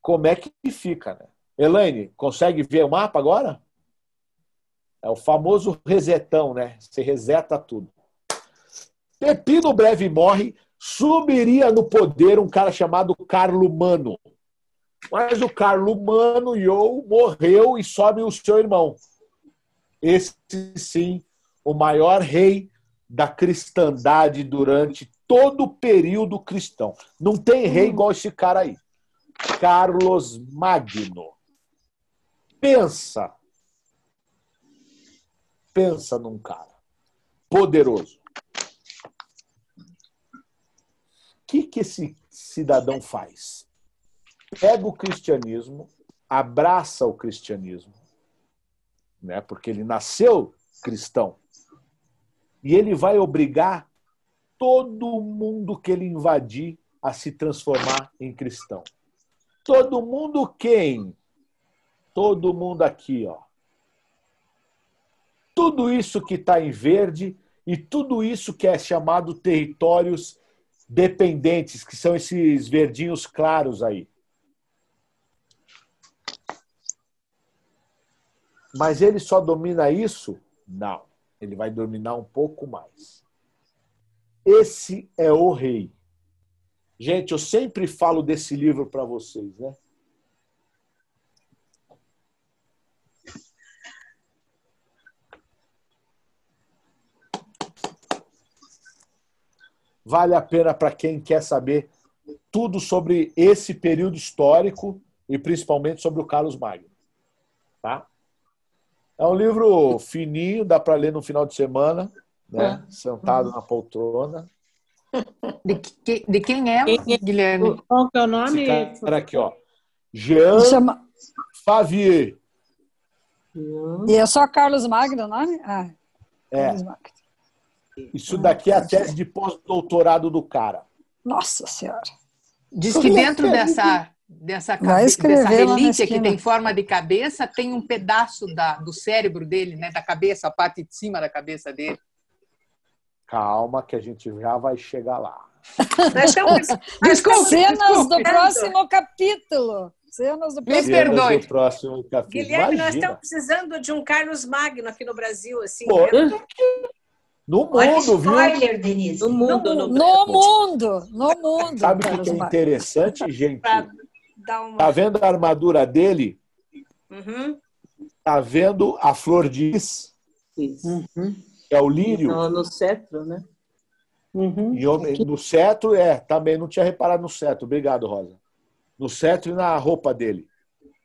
como é que fica, né? Elaine, consegue ver o mapa agora? É o famoso resetão, né? Você reseta tudo. Pepino Breve morre, subiria no poder um cara chamado Carlo Mano. Mas o Carlomano Iou morreu e sobe o seu irmão. Esse sim, o maior rei da cristandade durante todo o período cristão. Não tem rei igual esse cara aí. Carlos Magno. Pensa. Pensa num cara poderoso. O que, que esse cidadão faz? Pega o cristianismo, abraça o cristianismo, né? porque ele nasceu cristão, e ele vai obrigar todo mundo que ele invadir a se transformar em cristão. Todo mundo quem? Todo mundo aqui, ó. Tudo isso que está em verde e tudo isso que é chamado territórios dependentes, que são esses verdinhos claros aí. Mas ele só domina isso? Não. Ele vai dominar um pouco mais. Esse é o rei. Gente, eu sempre falo desse livro para vocês, né? Vale a pena para quem quer saber tudo sobre esse período histórico e principalmente sobre o Carlos Magno. Tá? É um livro fininho, dá para ler no final de semana, né? É. Sentado na poltrona. De, que, de quem é, Guilherme? Qual que é o nome? Esse cara aqui, ó. Jean chama... Favier. E é só Carlos Magno o nome? Ah, é. Isso daqui é a tese de pós-doutorado do cara. Nossa Senhora. Diz que dentro dessa, dessa, cabe... dessa relíquia que tem forma de cabeça, tem um pedaço da, do cérebro dele, né? Da cabeça, a parte de cima da cabeça dele. Calma, que a gente já vai chegar lá. (laughs) Desculpa, cenas do próximo capítulo. Cenas do próximo, Me perdoe. Do próximo capítulo. Guilherme, Imagina. nós estamos precisando de um Carlos Magno aqui no Brasil, assim. Pô, né? No mundo, viu? Spoiler, Denise. No mundo, no, no mundo, no mundo. Sabe o que é interessante, gente? Uma... Tá vendo a armadura dele? Uhum. Tá vendo a flor de lis? Uhum. É o lírio. No, no cetro, né? Uhum. E no cetro, é, também não tinha reparado no cetro. Obrigado, Rosa. No cetro e na roupa dele.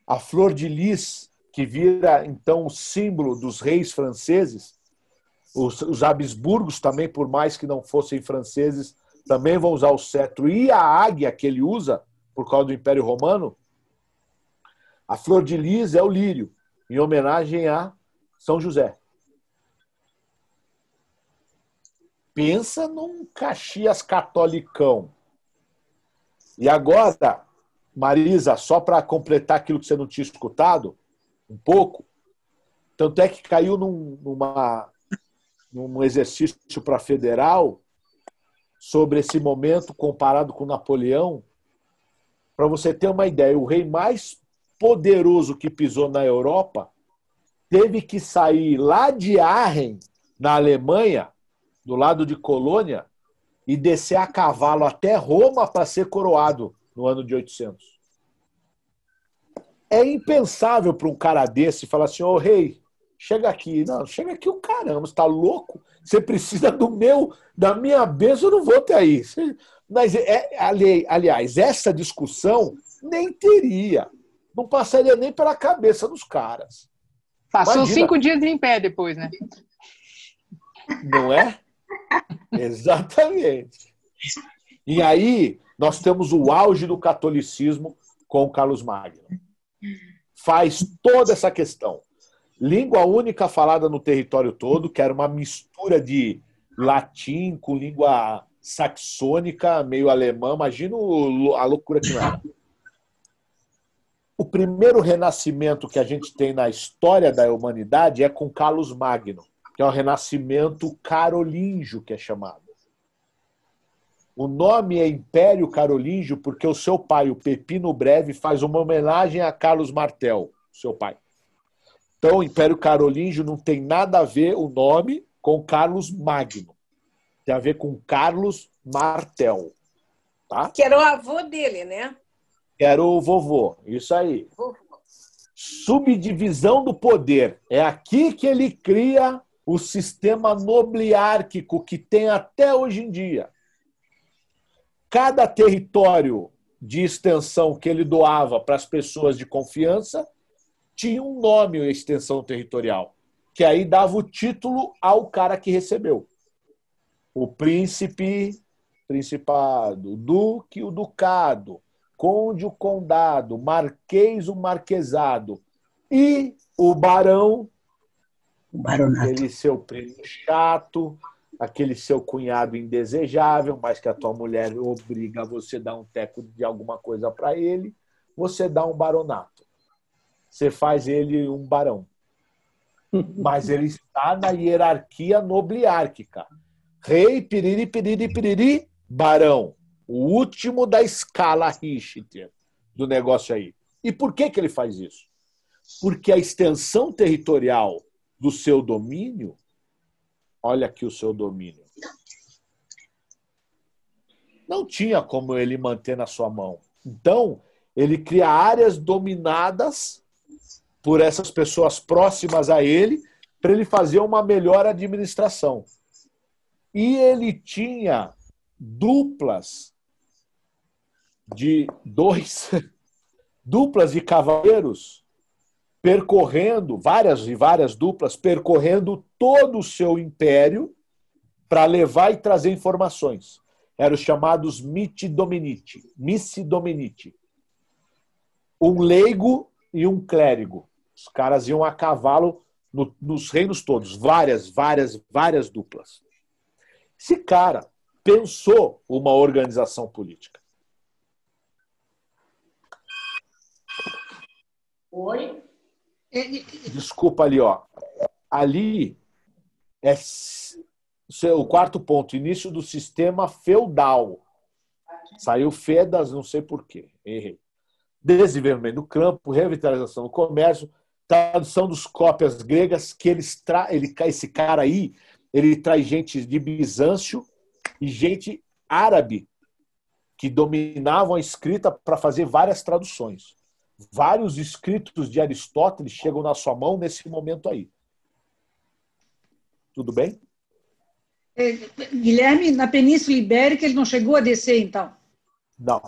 A flor de lis, que vira então o símbolo dos reis franceses, os, os Habsburgos também, por mais que não fossem franceses, também vão usar o cetro. E a águia que ele usa, por causa do Império Romano, a flor de lis é o lírio, em homenagem a São José. Pensa num Caxias catolicão. E agora, Marisa, só para completar aquilo que você não tinha escutado, um pouco, tanto é que caiu num, numa num exercício para federal sobre esse momento comparado com Napoleão, para você ter uma ideia, o rei mais poderoso que pisou na Europa teve que sair lá de Aachen, na Alemanha, do lado de Colônia, e descer a cavalo até Roma para ser coroado no ano de 800. É impensável para um cara desse falar assim: ô oh, rei, chega aqui. Não, chega aqui o caramba, você tá louco? Você precisa do meu, da minha bênção, eu não vou ter aí. Mas, é, aliás, essa discussão nem teria. Não passaria nem pela cabeça dos caras. Passou Imagina. cinco dias em pé depois, né? Não é? (laughs) Exatamente. E aí, nós temos o auge do catolicismo com Carlos Magno. Faz toda essa questão língua única falada no território todo, que era uma mistura de latim com língua saxônica, meio alemã. Imagina a loucura que não era. O primeiro renascimento que a gente tem na história da humanidade é com Carlos Magno, que é o renascimento carolíngio, que é chamado. O nome é Império Carolíngio porque o seu pai, o Pepino Breve, faz uma homenagem a Carlos Martel, seu pai. Então, o Império Carolíngio não tem nada a ver o nome com Carlos Magno. Tem a ver com Carlos Martel. Tá? Que era o avô dele, né? Era o vovô, isso aí. Subdivisão do poder. É aqui que ele cria o sistema nobliárquico que tem até hoje em dia. Cada território de extensão que ele doava para as pessoas de confiança tinha um nome, a extensão territorial, que aí dava o título ao cara que recebeu. O príncipe, principado, o duque, o ducado, conde, o condado, marquês, o marquesado e o barão, Baronato. aquele seu primo chato, aquele seu cunhado indesejável, mas que a tua mulher obriga você a dar um teco de alguma coisa para ele, você dá um baronato. Você faz ele um barão. (laughs) Mas ele está na hierarquia nobliárquica. Rei, piriri, piriri, piriri, barão. O último da escala Richter do negócio aí. E por que, que ele faz isso? Porque a extensão territorial do seu domínio, olha aqui o seu domínio, não tinha como ele manter na sua mão. Então, ele cria áreas dominadas por essas pessoas próximas a ele, para ele fazer uma melhor administração. E ele tinha duplas de dois (laughs) duplas de cavaleiros percorrendo várias e várias duplas percorrendo todo o seu império para levar e trazer informações. Eram os chamados miti dominiti, missi dominiti. Um leigo e um clérigo. Os caras iam a cavalo no, nos reinos todos, várias, várias, várias duplas. Esse cara pensou uma organização política. Oi? Desculpa ali, ó. Ali é o quarto ponto, início do sistema feudal. Saiu Fedas, não sei porquê. Errei. Desenvolvimento do campo, revitalização do comércio, tradução dos cópias gregas, que eles tra... ele, esse cara aí, ele traz gente de Bizâncio e gente árabe que dominavam a escrita para fazer várias traduções. Vários escritos de Aristóteles chegam na sua mão nesse momento aí. Tudo bem? É, Guilherme, na Península Ibérica ele não chegou a descer, então? Não.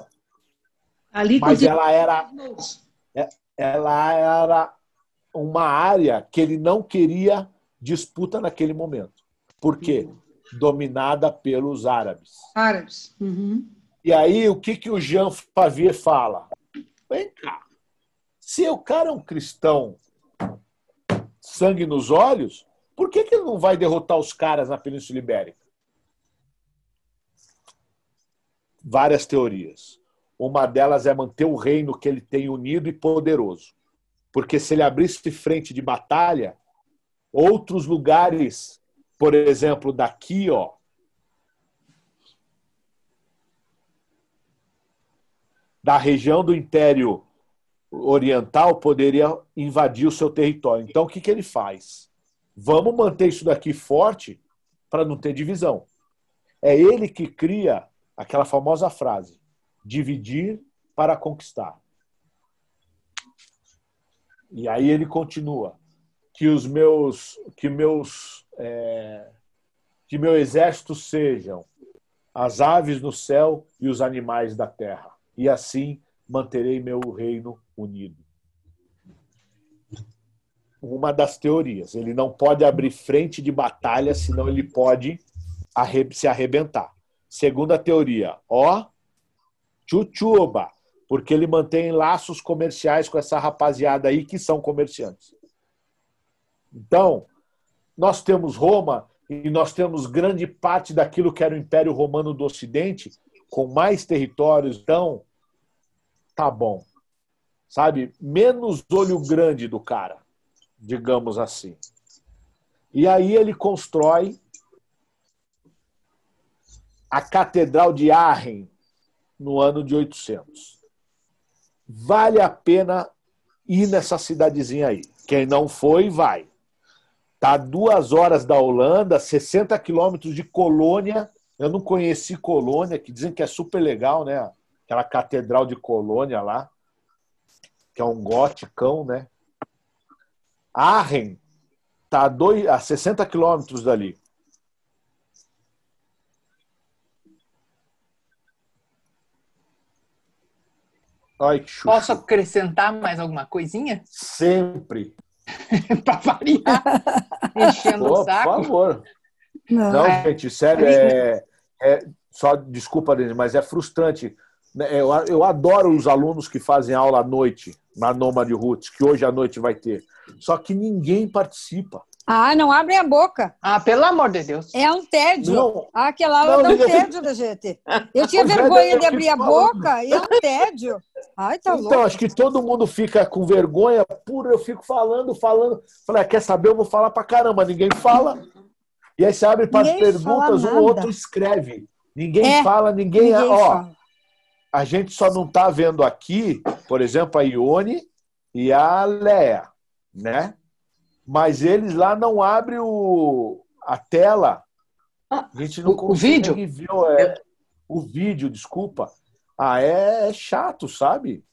Ali Mas ela era, é, ela era uma área que ele não queria disputa naquele momento. Por quê? Dominada pelos árabes. Árabes. Uhum. E aí, o que, que o Jean Favier fala? Vem cá. Se o cara é um cristão sangue nos olhos, por que, que ele não vai derrotar os caras na Península Ibérica? Várias teorias. Uma delas é manter o reino que ele tem unido e poderoso. Porque se ele abrisse frente de batalha, outros lugares, por exemplo, daqui, ó, da região do Império Oriental poderia invadir o seu território. Então, o que, que ele faz? Vamos manter isso daqui forte para não ter divisão. É ele que cria aquela famosa frase: dividir para conquistar. E aí ele continua que os meus que meus é, que meu exército sejam as aves no céu e os animais da terra e assim manterei meu reino unido. Uma das teorias. Ele não pode abrir frente de batalha senão ele pode se arrebentar. Segunda teoria. Ó Chuchuba, porque ele mantém laços comerciais com essa rapaziada aí que são comerciantes. Então, nós temos Roma e nós temos grande parte daquilo que era o Império Romano do Ocidente, com mais territórios, então tá bom. Sabe? Menos olho grande do cara, digamos assim. E aí ele constrói a Catedral de Aachen, no ano de 800. Vale a pena ir nessa cidadezinha aí. Quem não foi, vai. Tá duas horas da Holanda, 60 quilômetros de Colônia. Eu não conheci Colônia, que dizem que é super legal, né? aquela catedral de Colônia lá, que é um goticão, né? Arren está a, dois, a 60 quilômetros dali. Ai, que chuchu. Posso acrescentar mais alguma coisinha? Sempre. (laughs) para variar. Enchendo Pô, o saco. Por favor. Não, Não é, gente, sério, é, é, só desculpa, mas é frustrante. Né, eu, eu adoro os alunos que fazem aula à noite na Nômade Roots, que hoje à noite vai ter. Só que ninguém participa. Ah, não abrem a boca. Ah, pelo amor de Deus. É um tédio. Não, ah, aquela aula não, dá um tédio da gente. Eu tinha (laughs) vergonha de abrir a boca e é um tédio. Ai, tá então, louco. acho que todo mundo fica com vergonha. Pura, eu fico falando, falando. Falei, ah, quer saber? Eu vou falar pra caramba. Ninguém fala. E aí você abre para as perguntas, um outro escreve. Ninguém é, fala, ninguém. ninguém ó, fala. a gente só não está vendo aqui, por exemplo, a Ione e a Lea, né? Mas eles lá não abrem o, a tela. A gente não o, consegue o vídeo? ver é, o vídeo, desculpa. Ah, é, é chato, sabe?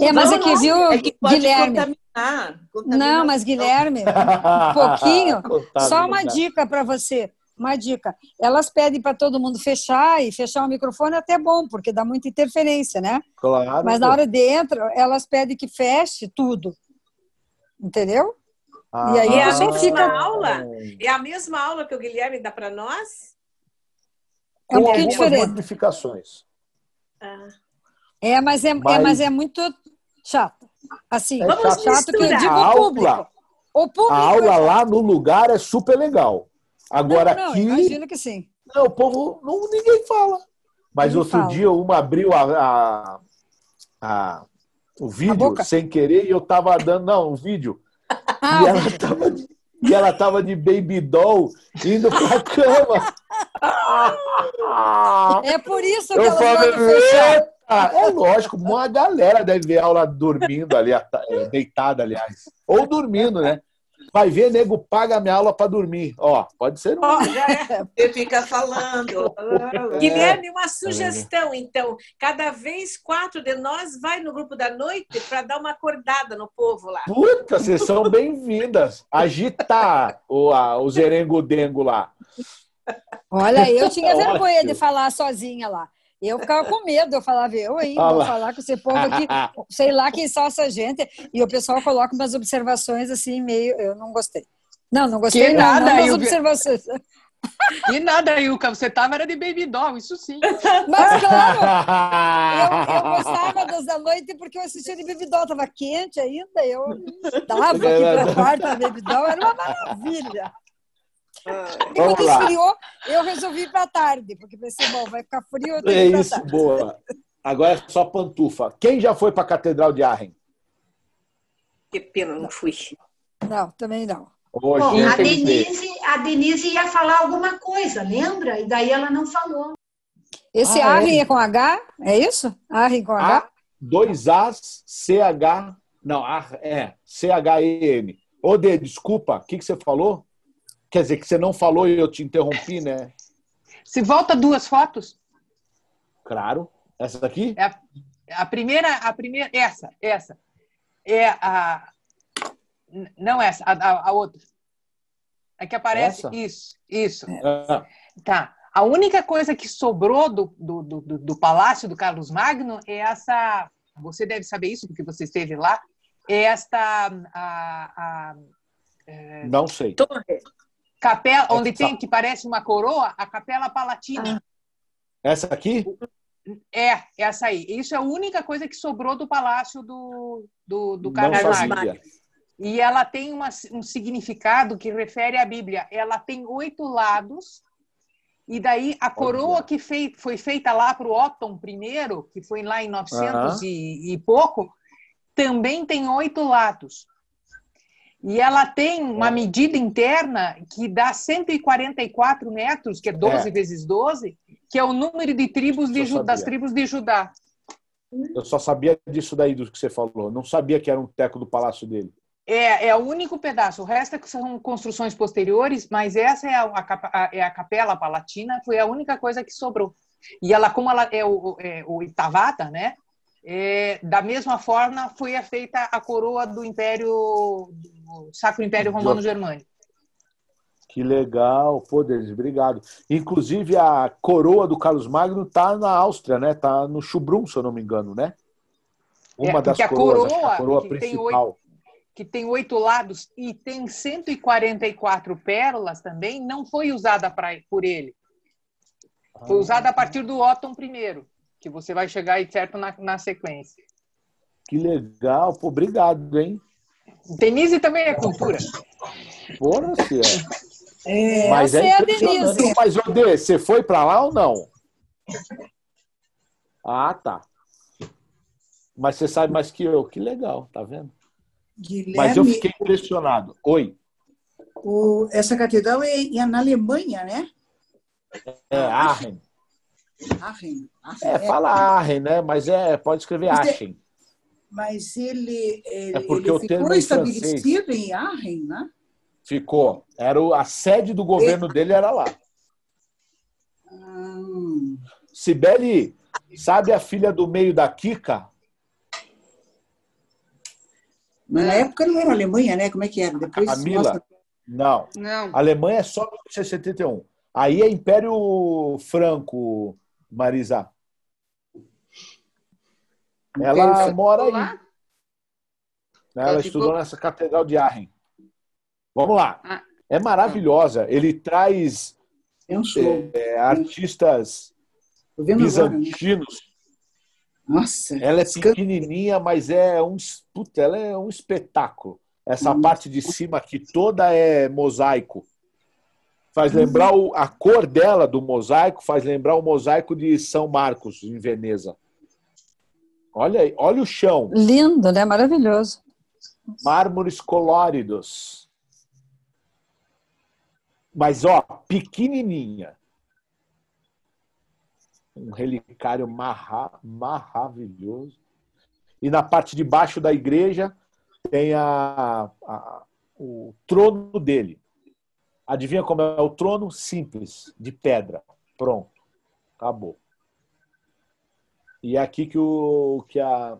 É, mas aqui, é viu, é que Guilherme? Contaminar, contaminar. Não, mas Guilherme, (laughs) um pouquinho. só uma dica para você. Uma dica. Elas pedem para todo mundo fechar e fechar o microfone é até bom, porque dá muita interferência, né? Claro. Mas na hora de dentro, elas pedem que feche tudo. Entendeu? Ah, e aí é a mesma fica... aula? É a mesma aula que o Guilherme dá para nós? É um pouquinho diferente. modificações. Ah. É, mas é, mas... é, mas é muito chato. Assim, é chato, chato que eu digo o público. Aula, o público a aula é lá no lugar é super legal. Agora não, não, aqui. Imagino que sim. Não, o povo. Não, ninguém fala. Mas ninguém outro fala. dia uma abriu a, a, a o vídeo sem querer e eu tava dando. Não, o vídeo. Ah, (laughs) e, ela tava de, e ela tava de baby doll indo pra (laughs) cama. É por isso que eu ela falei, é lógico, uma galera deve ver aula dormindo ali, é, deitada, aliás. Ou dormindo, né? Vai ver, nego, paga minha aula para dormir. Ó, pode ser. Um... Oh, Você fica falando. (laughs) Guilherme, uma sugestão, então. Cada vez quatro de nós vai no grupo da noite para dar uma acordada no povo lá. Puta, vocês são bem-vindas. Agitar o, a, o zerengo-dengo lá. Olha, eu tinha (laughs) vergonha de falar sozinha lá. Eu ficava com medo, eu falava, eu aí, vou falar com esse povo aqui, (laughs) sei lá quem são essa gente. E o pessoal coloca umas observações assim, meio. Eu não gostei. Não, não gostei que nada, não, das observações. (laughs) E nada, Ilka, você tava era de baby doll, isso sim. Mas claro, eu, eu (laughs) gostava das da noite porque eu assistia de baby doll, tava quente ainda, eu dava aqui para quarto da baby doll, era uma maravilha. E quando esfriou, eu resolvi ir para tarde, porque pensei, bom, vai ficar frio. Eu é isso, tarde. boa. Agora é só pantufa. Quem já foi para a Catedral de Arren? Que pena, não fui. Não, também não. Bom, a, Denise, a Denise ia falar alguma coisa, lembra? E daí ela não falou. Esse ah, Arren é. é. com H? É isso? Arren com H? A, dois As, CH. Não, é, C-H-E-N. Ô, Dê, desculpa, o que, que você falou? Quer dizer, que você não falou e eu te interrompi, né? Se volta duas fotos? Claro. Essa daqui? É a, a primeira, a primeira, essa, essa. É a. Não essa, a, a outra. É que aparece essa? isso, isso. É. Tá. A única coisa que sobrou do, do, do, do, Palácio do Carlos Magno é essa. Você deve saber isso, porque você esteve lá. É esta. A, a, é, não sei. Torre. Capela, onde tem que parece uma coroa, a Capela Palatina. Essa aqui? É, essa aí. Isso é a única coisa que sobrou do palácio do, do, do Carlos. E ela tem uma, um significado que refere à Bíblia. Ela tem oito lados, e daí a coroa que fei, foi feita lá para o Otton I, que foi lá em 900 e, e pouco, também tem oito lados. E ela tem uma medida interna que dá 144 metros, que é 12 é. vezes 12, que é o número de tribos de, das tribos de Judá. Eu só sabia disso daí do que você falou. Não sabia que era um teco do palácio dele. É, é o único pedaço. O resto é são construções posteriores, mas essa é a, a, é a capela palatina, foi a única coisa que sobrou. E ela, como ela é o, é, o Itavata, né? É, da mesma forma foi feita a coroa do Império, Sacro Império Romano Germânico. Que legal, pô, Denis, obrigado. Inclusive a coroa do Carlos Magno tá na Áustria, né? Tá no Chubrum, se eu não me engano, né? Uma é, das a coroas, coroa, a coroa que principal. Tem oito, que tem oito lados e tem 144 pérolas também, não foi usada pra, por ele. Foi Ah. usada a partir do Otton I, que você vai chegar aí certo na, na sequência. Que legal, pô, obrigado, hein? Denise também é cultura. Porra, se é. É, Mas é é a impressionante. Denise. Mas, Odê, você foi pra lá ou não? Ah, tá. Mas você sabe mais que eu. Que legal, tá vendo? Guilherme, Mas eu fiquei impressionado. Oi. o- essa catedral é, é na Alemanha, né? É Aachen. Aachen. Aachen, É, fala Aachen, né? Mas é, pode escrever Mas é- Aachen. Mas ele, ele, É porque ele ficou estabelecido em Aachen, né? Ficou. Era o- a sede do governo dele era lá. Hum. Sibeli, sabe a filha do meio da Kika? Mas na época não era Alemanha, né? Como é que era? Depois Camila? mostra- Não. Não. A Alemanha é só 1971. Aí é Império Franco, Marisa. Ela mora aí. lá? Ela ficou- estudou nessa catedral de Aachen. Vamos lá. Ah. É maravilhosa. Ele traz É é, artistas né? bizantinos. Nossa. Ela é pequenininha, mas é um, puta, ela é um espetáculo. Essa Hum. parte de cima aqui toda é mosaico. Faz Hum. lembrar o- a cor dela do mosaico, faz lembrar o mosaico de São Marcos, em Veneza. Olha aí, olha o chão. Lindo, né? Maravilhoso. Mármores coloridos. Mas, ó, pequenininha. Um relicário marra, maravilhoso. E na parte de baixo da igreja tem a, a- o trono dele. Adivinha como é o trono? Simples, de pedra. Pronto. Acabou. E é aqui que, o, que a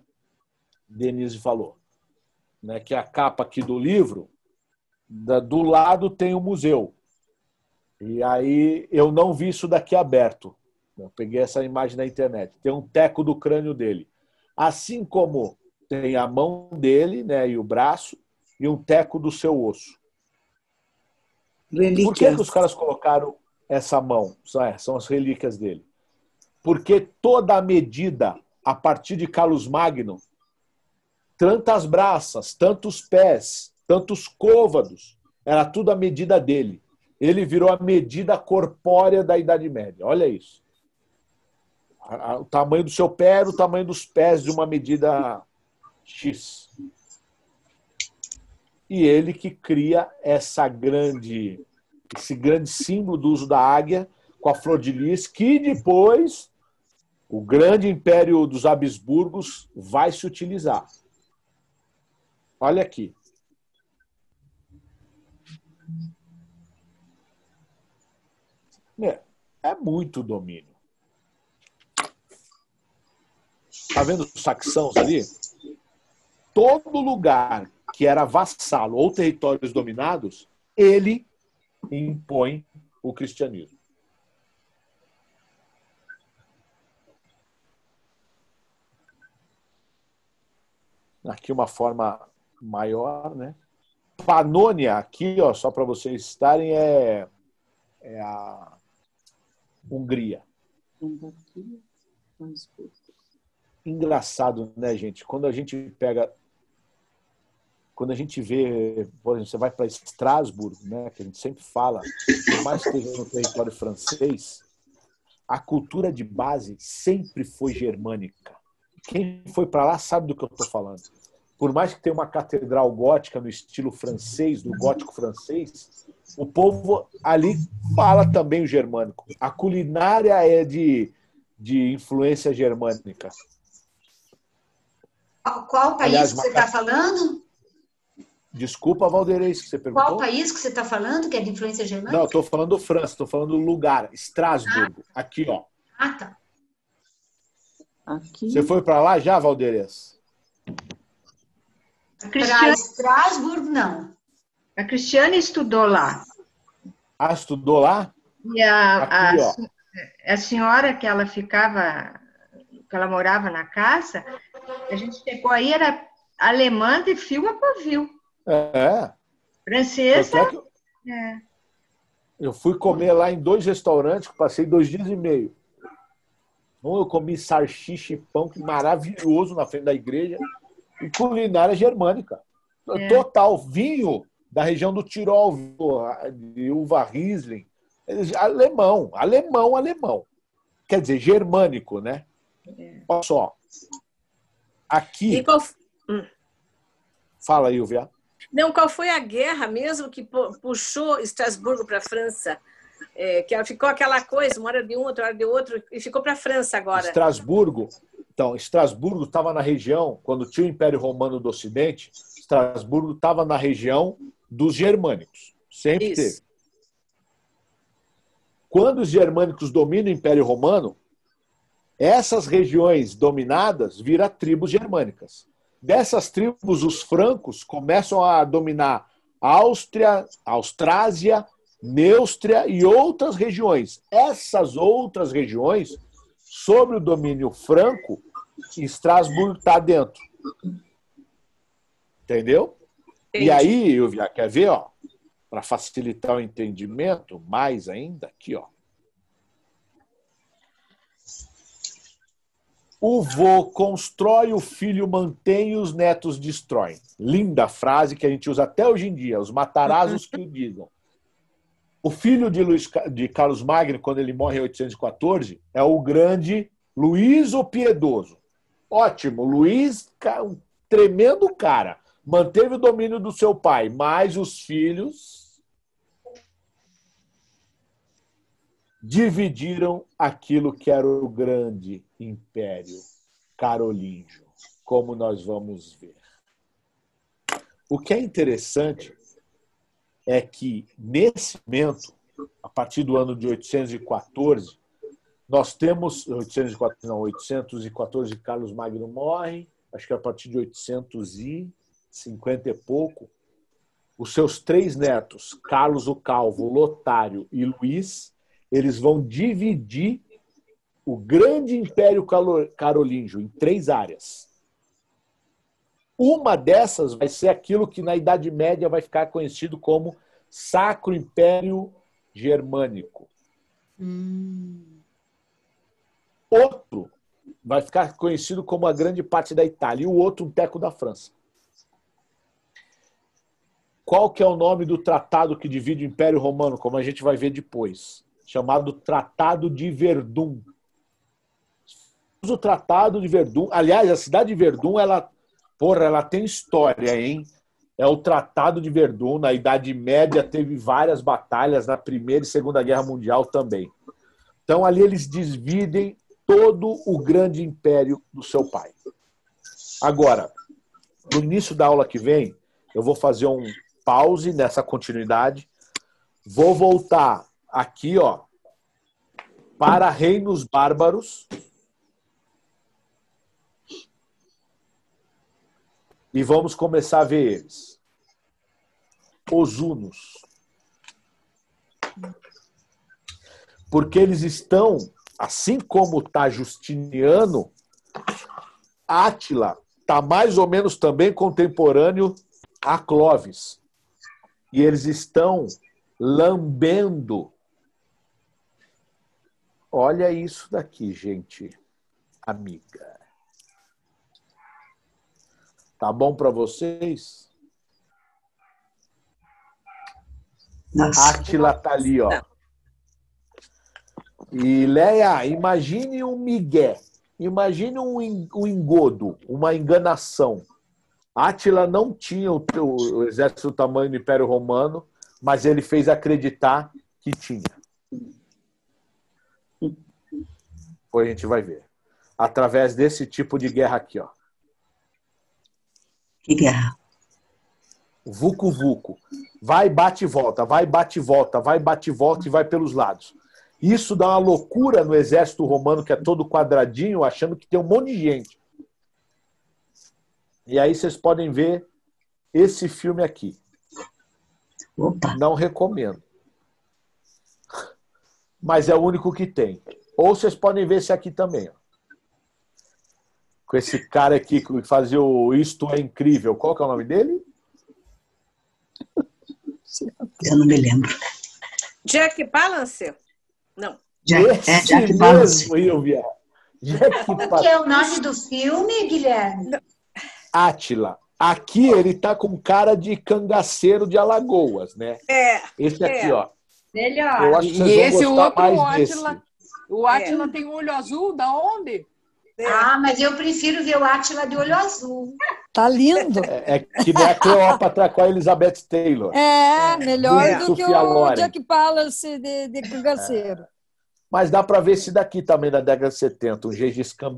Denise falou. Né, que a capa aqui do livro, da- do lado tem o museu. E aí eu não vi isso daqui aberto. Eu peguei essa imagem na internet. Tem um teco do crânio dele. Assim como tem a mão dele né, e o braço, e um teco do seu osso. Por que, Relíquias. que os caras colocaram essa mão? São, é, são as relíquias dele. Porque toda a medida, a partir de Carlos Magno, tantas braças, tantos pés, tantos côvados, era tudo a medida dele. Ele virou a medida corpórea da Idade Média. Olha isso. O tamanho do seu pé era o tamanho dos pés de uma medida X. E ele que cria essa grande, esse grande símbolo do uso da águia com a flor de lis, que depois o grande império dos Habsburgos vai se utilizar. Olha aqui. É, é muito domínio. Tá vendo os saxãos ali? Todo lugar que era vassalo ou territórios dominados, ele impõe o cristianismo. Aqui uma forma maior, né? Panônia, aqui, ó, só para vocês estarem, é, é a Hungria. Engraçado, né, gente? Quando a gente pega. Quando a gente vê, por exemplo, você vai para Estrasburgo, né, que a gente sempre fala, por mais que esteja no território francês, a cultura de base sempre foi germânica. Quem foi para lá sabe do que eu estou falando. Por mais que tenha uma catedral gótica no estilo francês, do gótico francês, o povo ali fala também o germânico. A culinária é de, de influência germânica. Qual, país Aliás, que você Maca- está falando? Desculpa, Valdeirês, que você perguntou. Qual país que você está falando que é de influência germânica? Não, estou falando França, estou falando do lugar, Estrasburgo. Aqui, ó. Ah, tá. Aqui. Você foi para lá já, Valderes? A Cristiane... Estrasburgo, não. A Cristiane estudou lá. Ah, estudou lá? E a, Aqui, a, a senhora que ela ficava, que ela morava na casa, a gente chegou aí, era alemã de fio a pavio. É. Francesa. É eu- é. Eu fui comer lá em dois restaurantes, que passei dois dias e meio. Um eu comi salsicha e pão, que maravilhoso, na frente da igreja, culinária germânica. É. Total, vinho da região do Tirol, de uva Riesling. Alemão, alemão, alemão. Quer dizer, germânico, né? Olha só. Aqui. Qual, hum. Fala aí, Uvia. Não, qual foi a guerra mesmo que pu- puxou Estrasburgo para a França? É, que ficou aquela coisa, uma hora de um, outra hora de outro, e ficou para a França agora. Estrasburgo. Então, Estrasburgo estava na região, quando tinha o Império Romano do Ocidente, Estrasburgo estava na região dos germânicos. Sempre Isso. teve. Quando os germânicos dominam o Império Romano, essas regiões dominadas viram tribos germânicas. Dessas tribos, os francos começam a dominar Áustria, Austrásia, Neustria e outras regiões. Essas outras regiões, sob o domínio franco, Estrasburgo está dentro. Entendeu? E Entendi. aí, Ilvia, quer ver, ó? Para facilitar o entendimento, mais ainda, aqui, ó. O vô constrói, o filho mantém e os netos destroem. Linda frase que a gente usa até hoje em dia. Os matarazos que o digam. O filho de, Luiz, de Carlos Magno, quando ele morre em 814, é o grande Luís o Piedoso. Ótimo, Luís, um tremendo cara. Manteve o domínio do seu pai, mas os filhos dividiram aquilo que era o grande império carolíngio, como nós vamos ver. O que é interessante é que, nesse momento, a partir do ano de 814, nós temos 814, não, 814 Carlos Magno morre, acho que a partir de 850 e pouco, os seus três netos, Carlos o Calvo, Lotário e Luís, eles vão dividir o grande império carolíngio em três áreas. Uma dessas vai ser aquilo que na Idade Média vai ficar conhecido como Sacro Império Germânico. Outro vai ficar conhecido como a grande parte da Itália e o outro um teco da França. Qual que é o nome do tratado que divide o Império Romano, como a gente vai ver depois? Chamado Tratado de Verdun. O Tratado de Verdun, aliás, a cidade de Verdun, ela, porra, ela tem história, hein? É o Tratado de Verdun, na Idade Média teve várias batalhas, na Primeira e Segunda Guerra Mundial também. Então ali eles dividem todo o grande império do seu pai. Agora, no início da aula que vem, eu vou fazer um pause nessa continuidade. Vou voltar aqui, ó, para reinos bárbaros. E vamos começar a ver eles. Os hunos. Porque eles estão, assim como está Justiniano, Átila está mais ou menos também contemporâneo a Clovis. E eles estão lambendo. Olha isso daqui, gente. Amiga. Tá bom para vocês? Átila tá ali, ó. E Leia, imagine um migué. Imagine um, en- engodo, uma enganação. Átila não tinha o, o exército do tamanho do Império Romano, mas ele fez acreditar que tinha. Depois a gente vai ver. Através desse tipo de guerra aqui, ó. Que guerra? Vucu Vucu. Vai, bate e volta, vai, bate e volta, vai, bate e volta e vai pelos lados. Isso dá uma loucura no exército romano, que é todo quadradinho, achando que tem um monte de gente. E aí vocês podem ver esse filme aqui. Opa. Não recomendo. Mas é o único que tem. Ou vocês podem ver esse aqui também. Ó. Com esse cara aqui que fazia o Isto é Incrível. Qual que é o nome dele? Eu não me lembro. Jack Palance? Não. Jack, é, Jack. Mesmo, Ilvia. Jack Como que é o nome do filme, Guilherme? Átila. Aqui ele tá com cara de cangaceiro de Alagoas, né? É. Esse aqui, é. ó. Melhor. Eu acho que vocês E vão esse outro, mais o Átila, desse. o Átila tem um olho azul, da onde? Ah, mas eu prefiro ver o Átila de olho azul. Tá lindo. É, é que nem a Cleópatra com a Elizabeth Taylor. É, melhor É. do que o Loren. Jack Palance de, de cangaceiro. Mas dá para ver esse daqui também da década de 70, um Gengis Khan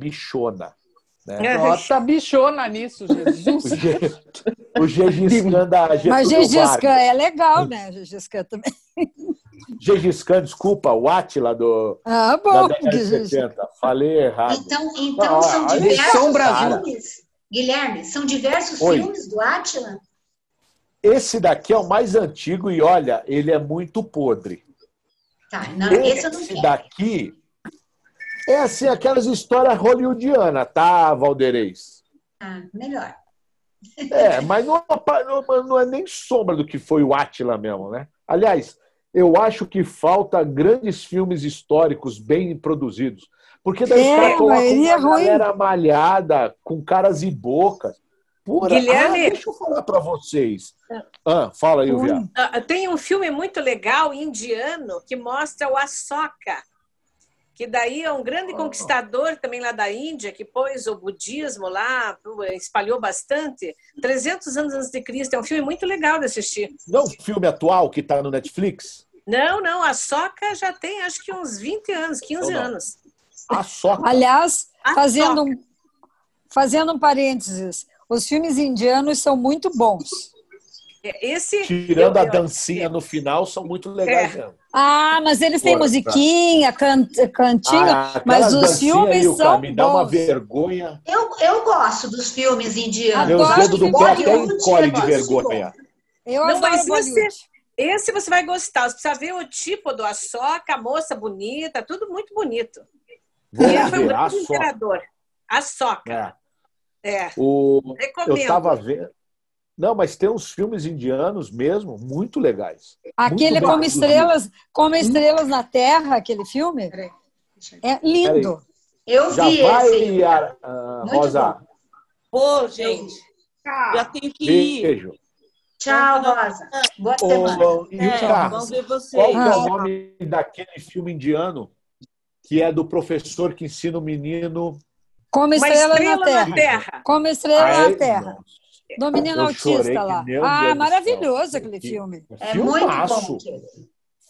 Né? Nota bichona nisso, (laughs) Jesus. O Ge- O Gengis Khan da Getúlio Mas Gengis Khan Vargas. é legal, né? Gengis Khan também. Gengis Khan, desculpa, o Átila do, Ah, da bom. de Gengis- 70. Falei errado. Então, então Ah, são diversos Brasil. filmes. Guilherme, são diversos Oi. filmes do Átila? Esse daqui é o mais antigo e olha, ele é muito podre. Tá, não, esse eu não Esse daqui é assim, aquelas histórias hollywoodianas, tá, Valdeirês? Ah, melhor. É, mas não, apa- não- não é nem sombra do que foi o Átila mesmo, né? Aliás, eu acho que falta grandes filmes históricos bem produzidos. Porque daí É, os caras colocam maioria é uma ruim. galera malhada, com caras e bocas. Pura. Guilherme- Ah, deixa eu falar pra vocês. Ah, fala aí, Via. Ah, Tem um filme muito legal, indiano, que mostra o Ashoka, que daí é um grande conquistador também lá da Índia, que pôs o budismo lá, espalhou bastante. 300 anos antes de Cristo. É um filme muito legal de assistir. Não o filme atual que tá no Netflix? Não, não, a Soca já tem acho que uns 20 anos, 15 Não, não. anos. A Soca. Aliás, A fazendo um, fazendo um parênteses, os filmes indianos são muito bons. É, Esse Tirando eu- a eu- dancinha no final, são muito legais É. Ah, mas eles têm Fora, musiquinha, can, cantinho, Ah, mas os filmes aí, são me dá uma bons. vergonha. Eu, eu gosto dos filmes indianos. Meus Adoro dedos do pé até encolhem de gosto. vergonha. Eu Não, mas Bollywood. esse, você vai gostar. Você precisa ver o tipo do Ashoka, a moça bonita, tudo muito bonito. Vou Ele foi um ver, Soca. imperador. Ashoka. É. É. O... Recomendo. Eu tava vendo. Não, mas tem uns filmes indianos mesmo, muito legais. Aquele Muito Como. Estrelas, Como Estrelas na Terra, aquele filme, é lindo. Eu Já vi vai, esse. Yara- ah, Rosa. Pô, gente, já tenho que ir. Beijo. Tchau, Rosa. Boa semana. Ô, Ilka, É, vamos ver qual é o nome daquele filme indiano que é do professor que ensina o menino Como Uma Estrelas estrela na Terra. na Terra. Como Estrelas Ah, é? na Terra. Do menino Eu chorei autista lá. Ah, Deus do maravilhoso céu. aquele filme. É muito Filmaço. bom. aquele.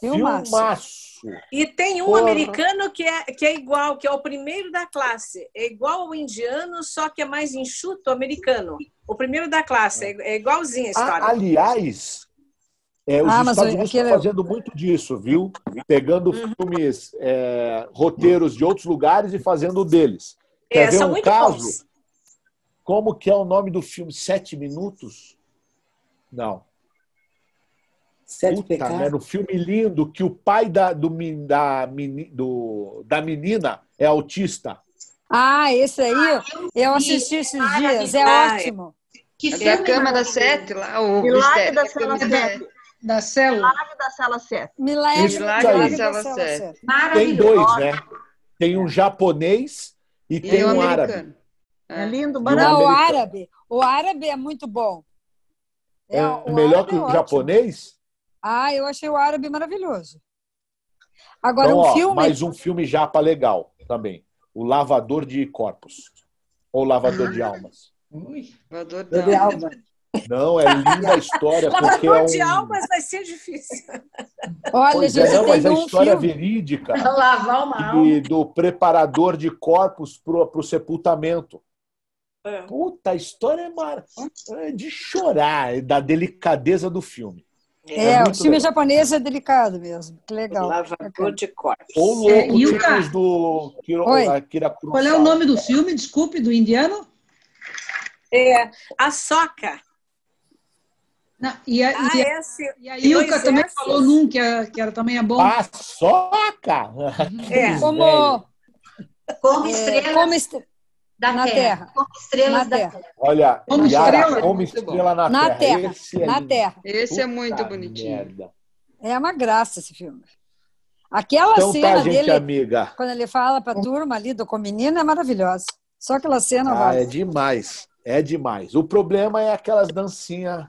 Filmaço. Filmaço. E tem um Porra. americano que é, que é igual, que é o primeiro da classe. É igual ao indiano, só que é mais enxuto o americano. O primeiro da classe, é, é igualzinho a história. Ah, aliás, é, os Ah, Estados Unidos aquele- estão fazendo muito disso, viu? Pegando Uhum. filmes, é, roteiros de outros lugares e fazendo deles. Quer É, ver são um muito caso? bons. Como que é o nome do filme? Sete Minutos? Não. Sete Puta, pecados. era um filme lindo que o pai da, do, da, meni- do- da menina é autista. Ah, esse aí eu vi. assisti esses dias, é Ah, é. ótimo. Que É da cama da sete lá, o Milagre mistério da cela da 7. Da célula. Milagre da cela 7. Milagre, Milagre da Cela Cela Sete. Sete. Tem dois, né? Tem um japonês e tem E o um árabe. Americano. É lindo, o maravilhoso. Não, o árabe. O árabe é muito bom. É, o melhor que é o ótimo. japonês? Ah, eu achei o árabe maravilhoso. Agora, Então, um ó, filme. mais um filme japa legal também. O Lavador de Corpos. Ou Lavador de Almas. Voador De da alma. Não, é linda a história, porque é Lavador de um... almas vai ser difícil. Olha, Pois gente, é, não, mas a um história filme. verídica Lavar uma alma. e do preparador de corpos pro, pro sepultamento. É. Puta, a história é, mar... é de chorar, é da delicadeza do filme. É, É o filme legal. japonês é delicado mesmo. Que legal. Lavador de corpos. Ou louco, É, do Kiro. Akira Kurosawa. Qual é o nome do filme? Desculpe, do indiano? É, a soca. Não, e a, Ah, e a, esse, e a Ilka também falou num que era, que era também é bom. Paçoca! (laughs) É. Como, (laughs) Como é, estrelas como est- da na Terra. Terra. Como estrelas Na da Terra. Terra. Olha, Como Yara, estrela. como estrela na, Na Terra. Terra. Esse é Na lindo. Terra. Esse é muito Puta bonitinho. merda. É uma graça esse filme. Aquela Então cena tá, gente dele, amiga. quando ele fala para a turma ali do com menino, é maravilhosa. Só aquela cena Ah, vale. é demais. É demais. O problema é aquelas dancinhas.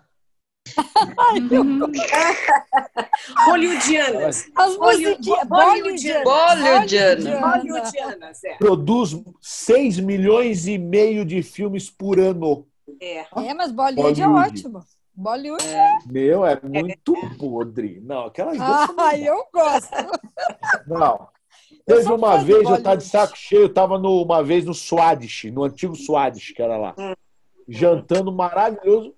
(laughs) Hollywoodianas. As musiquinhas. Bollywoodianas. Bollywoodiana. Hollywoodianas, é. Produz 6 milhões e meio de filmes por ano. É. É, mas Bollywood, é Bollywood. ótimo. Bollywood é. Meu, é muito podre. Não, aquelas danças. Ah, eu gosto. Não. Teve uma de vez, eu tava de Bollywood. saco cheio, eu tava no, uma vez no Swadish, no antigo Swadish, que era lá. Jantando maravilhoso.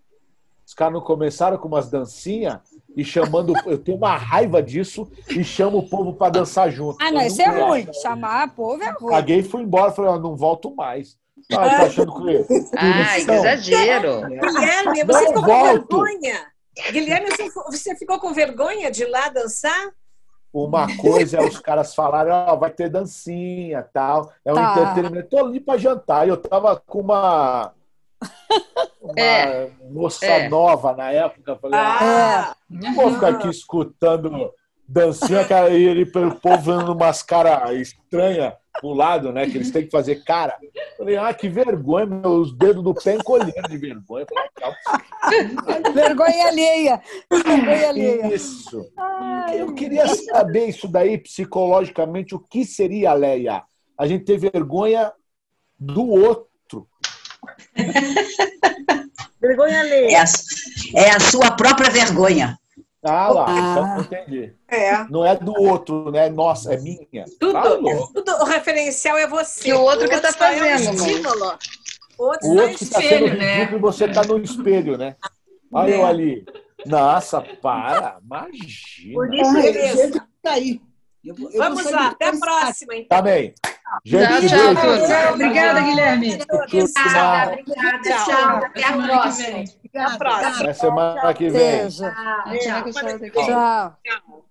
Os caras não começaram com umas dancinhas e chamando. Eu tenho uma raiva disso e chamo o povo pra dançar junto. Ah, não, isso é ruim. Chamar povo é ruim. Caguei e fui embora. Falei, ó, não volto mais. Ah, tá achando que. Ai, que exagero. Guilherme, Não você ficou com volto. vergonha. Guilherme, você ficou- ficou com vergonha de ir lá dançar? Uma coisa é os caras falarem, ó, vai ter dancinha tal. É um Tá. entretenimento. Tô ali pra jantar. E eu tava com uma. Uma É. moça É. nova na época. Falei, ah, Ah, não vou ficar aqui escutando dancinha, cara, e ele pelo povo vendo umas caras estranhas pro lado, né? Que eles têm que fazer cara. Falei, ah, que vergonha, meus dedos do pé encolheram de vergonha. Falei, "Ah, Vergonha alheia. Vergonha alheia. Isso. Eu queria saber isso daí, psicologicamente, o que seria, Leia? A gente ter vergonha do outro. (laughs) Vergonha É alheia. a, é a sua própria vergonha. Ah lá, Ah. então eu entendi. é. Não é do outro, né? Nossa, é minha. Tudo, Tá tudo, o referencial é você. Que o outro que tá só é um fazendo, estímulo. O outro O é outro que tá estímulo. sendo ridículo e você tá no espelho, né? Olha eu ali. Nossa, para. Imagina. Por isso, gente, tá aí. Eu eu Vamos lá, até a próxima, então. Tá bem. Tchau, Gente, tchau, turma. Tchau, obrigada, Guilherme. Obrigada, obrigada. Tchau. Tchau. Até a próxima. Até a próxima. Até semana que vem. Beijo. Tchau. Tchau, tchau. Tchau. Tchau.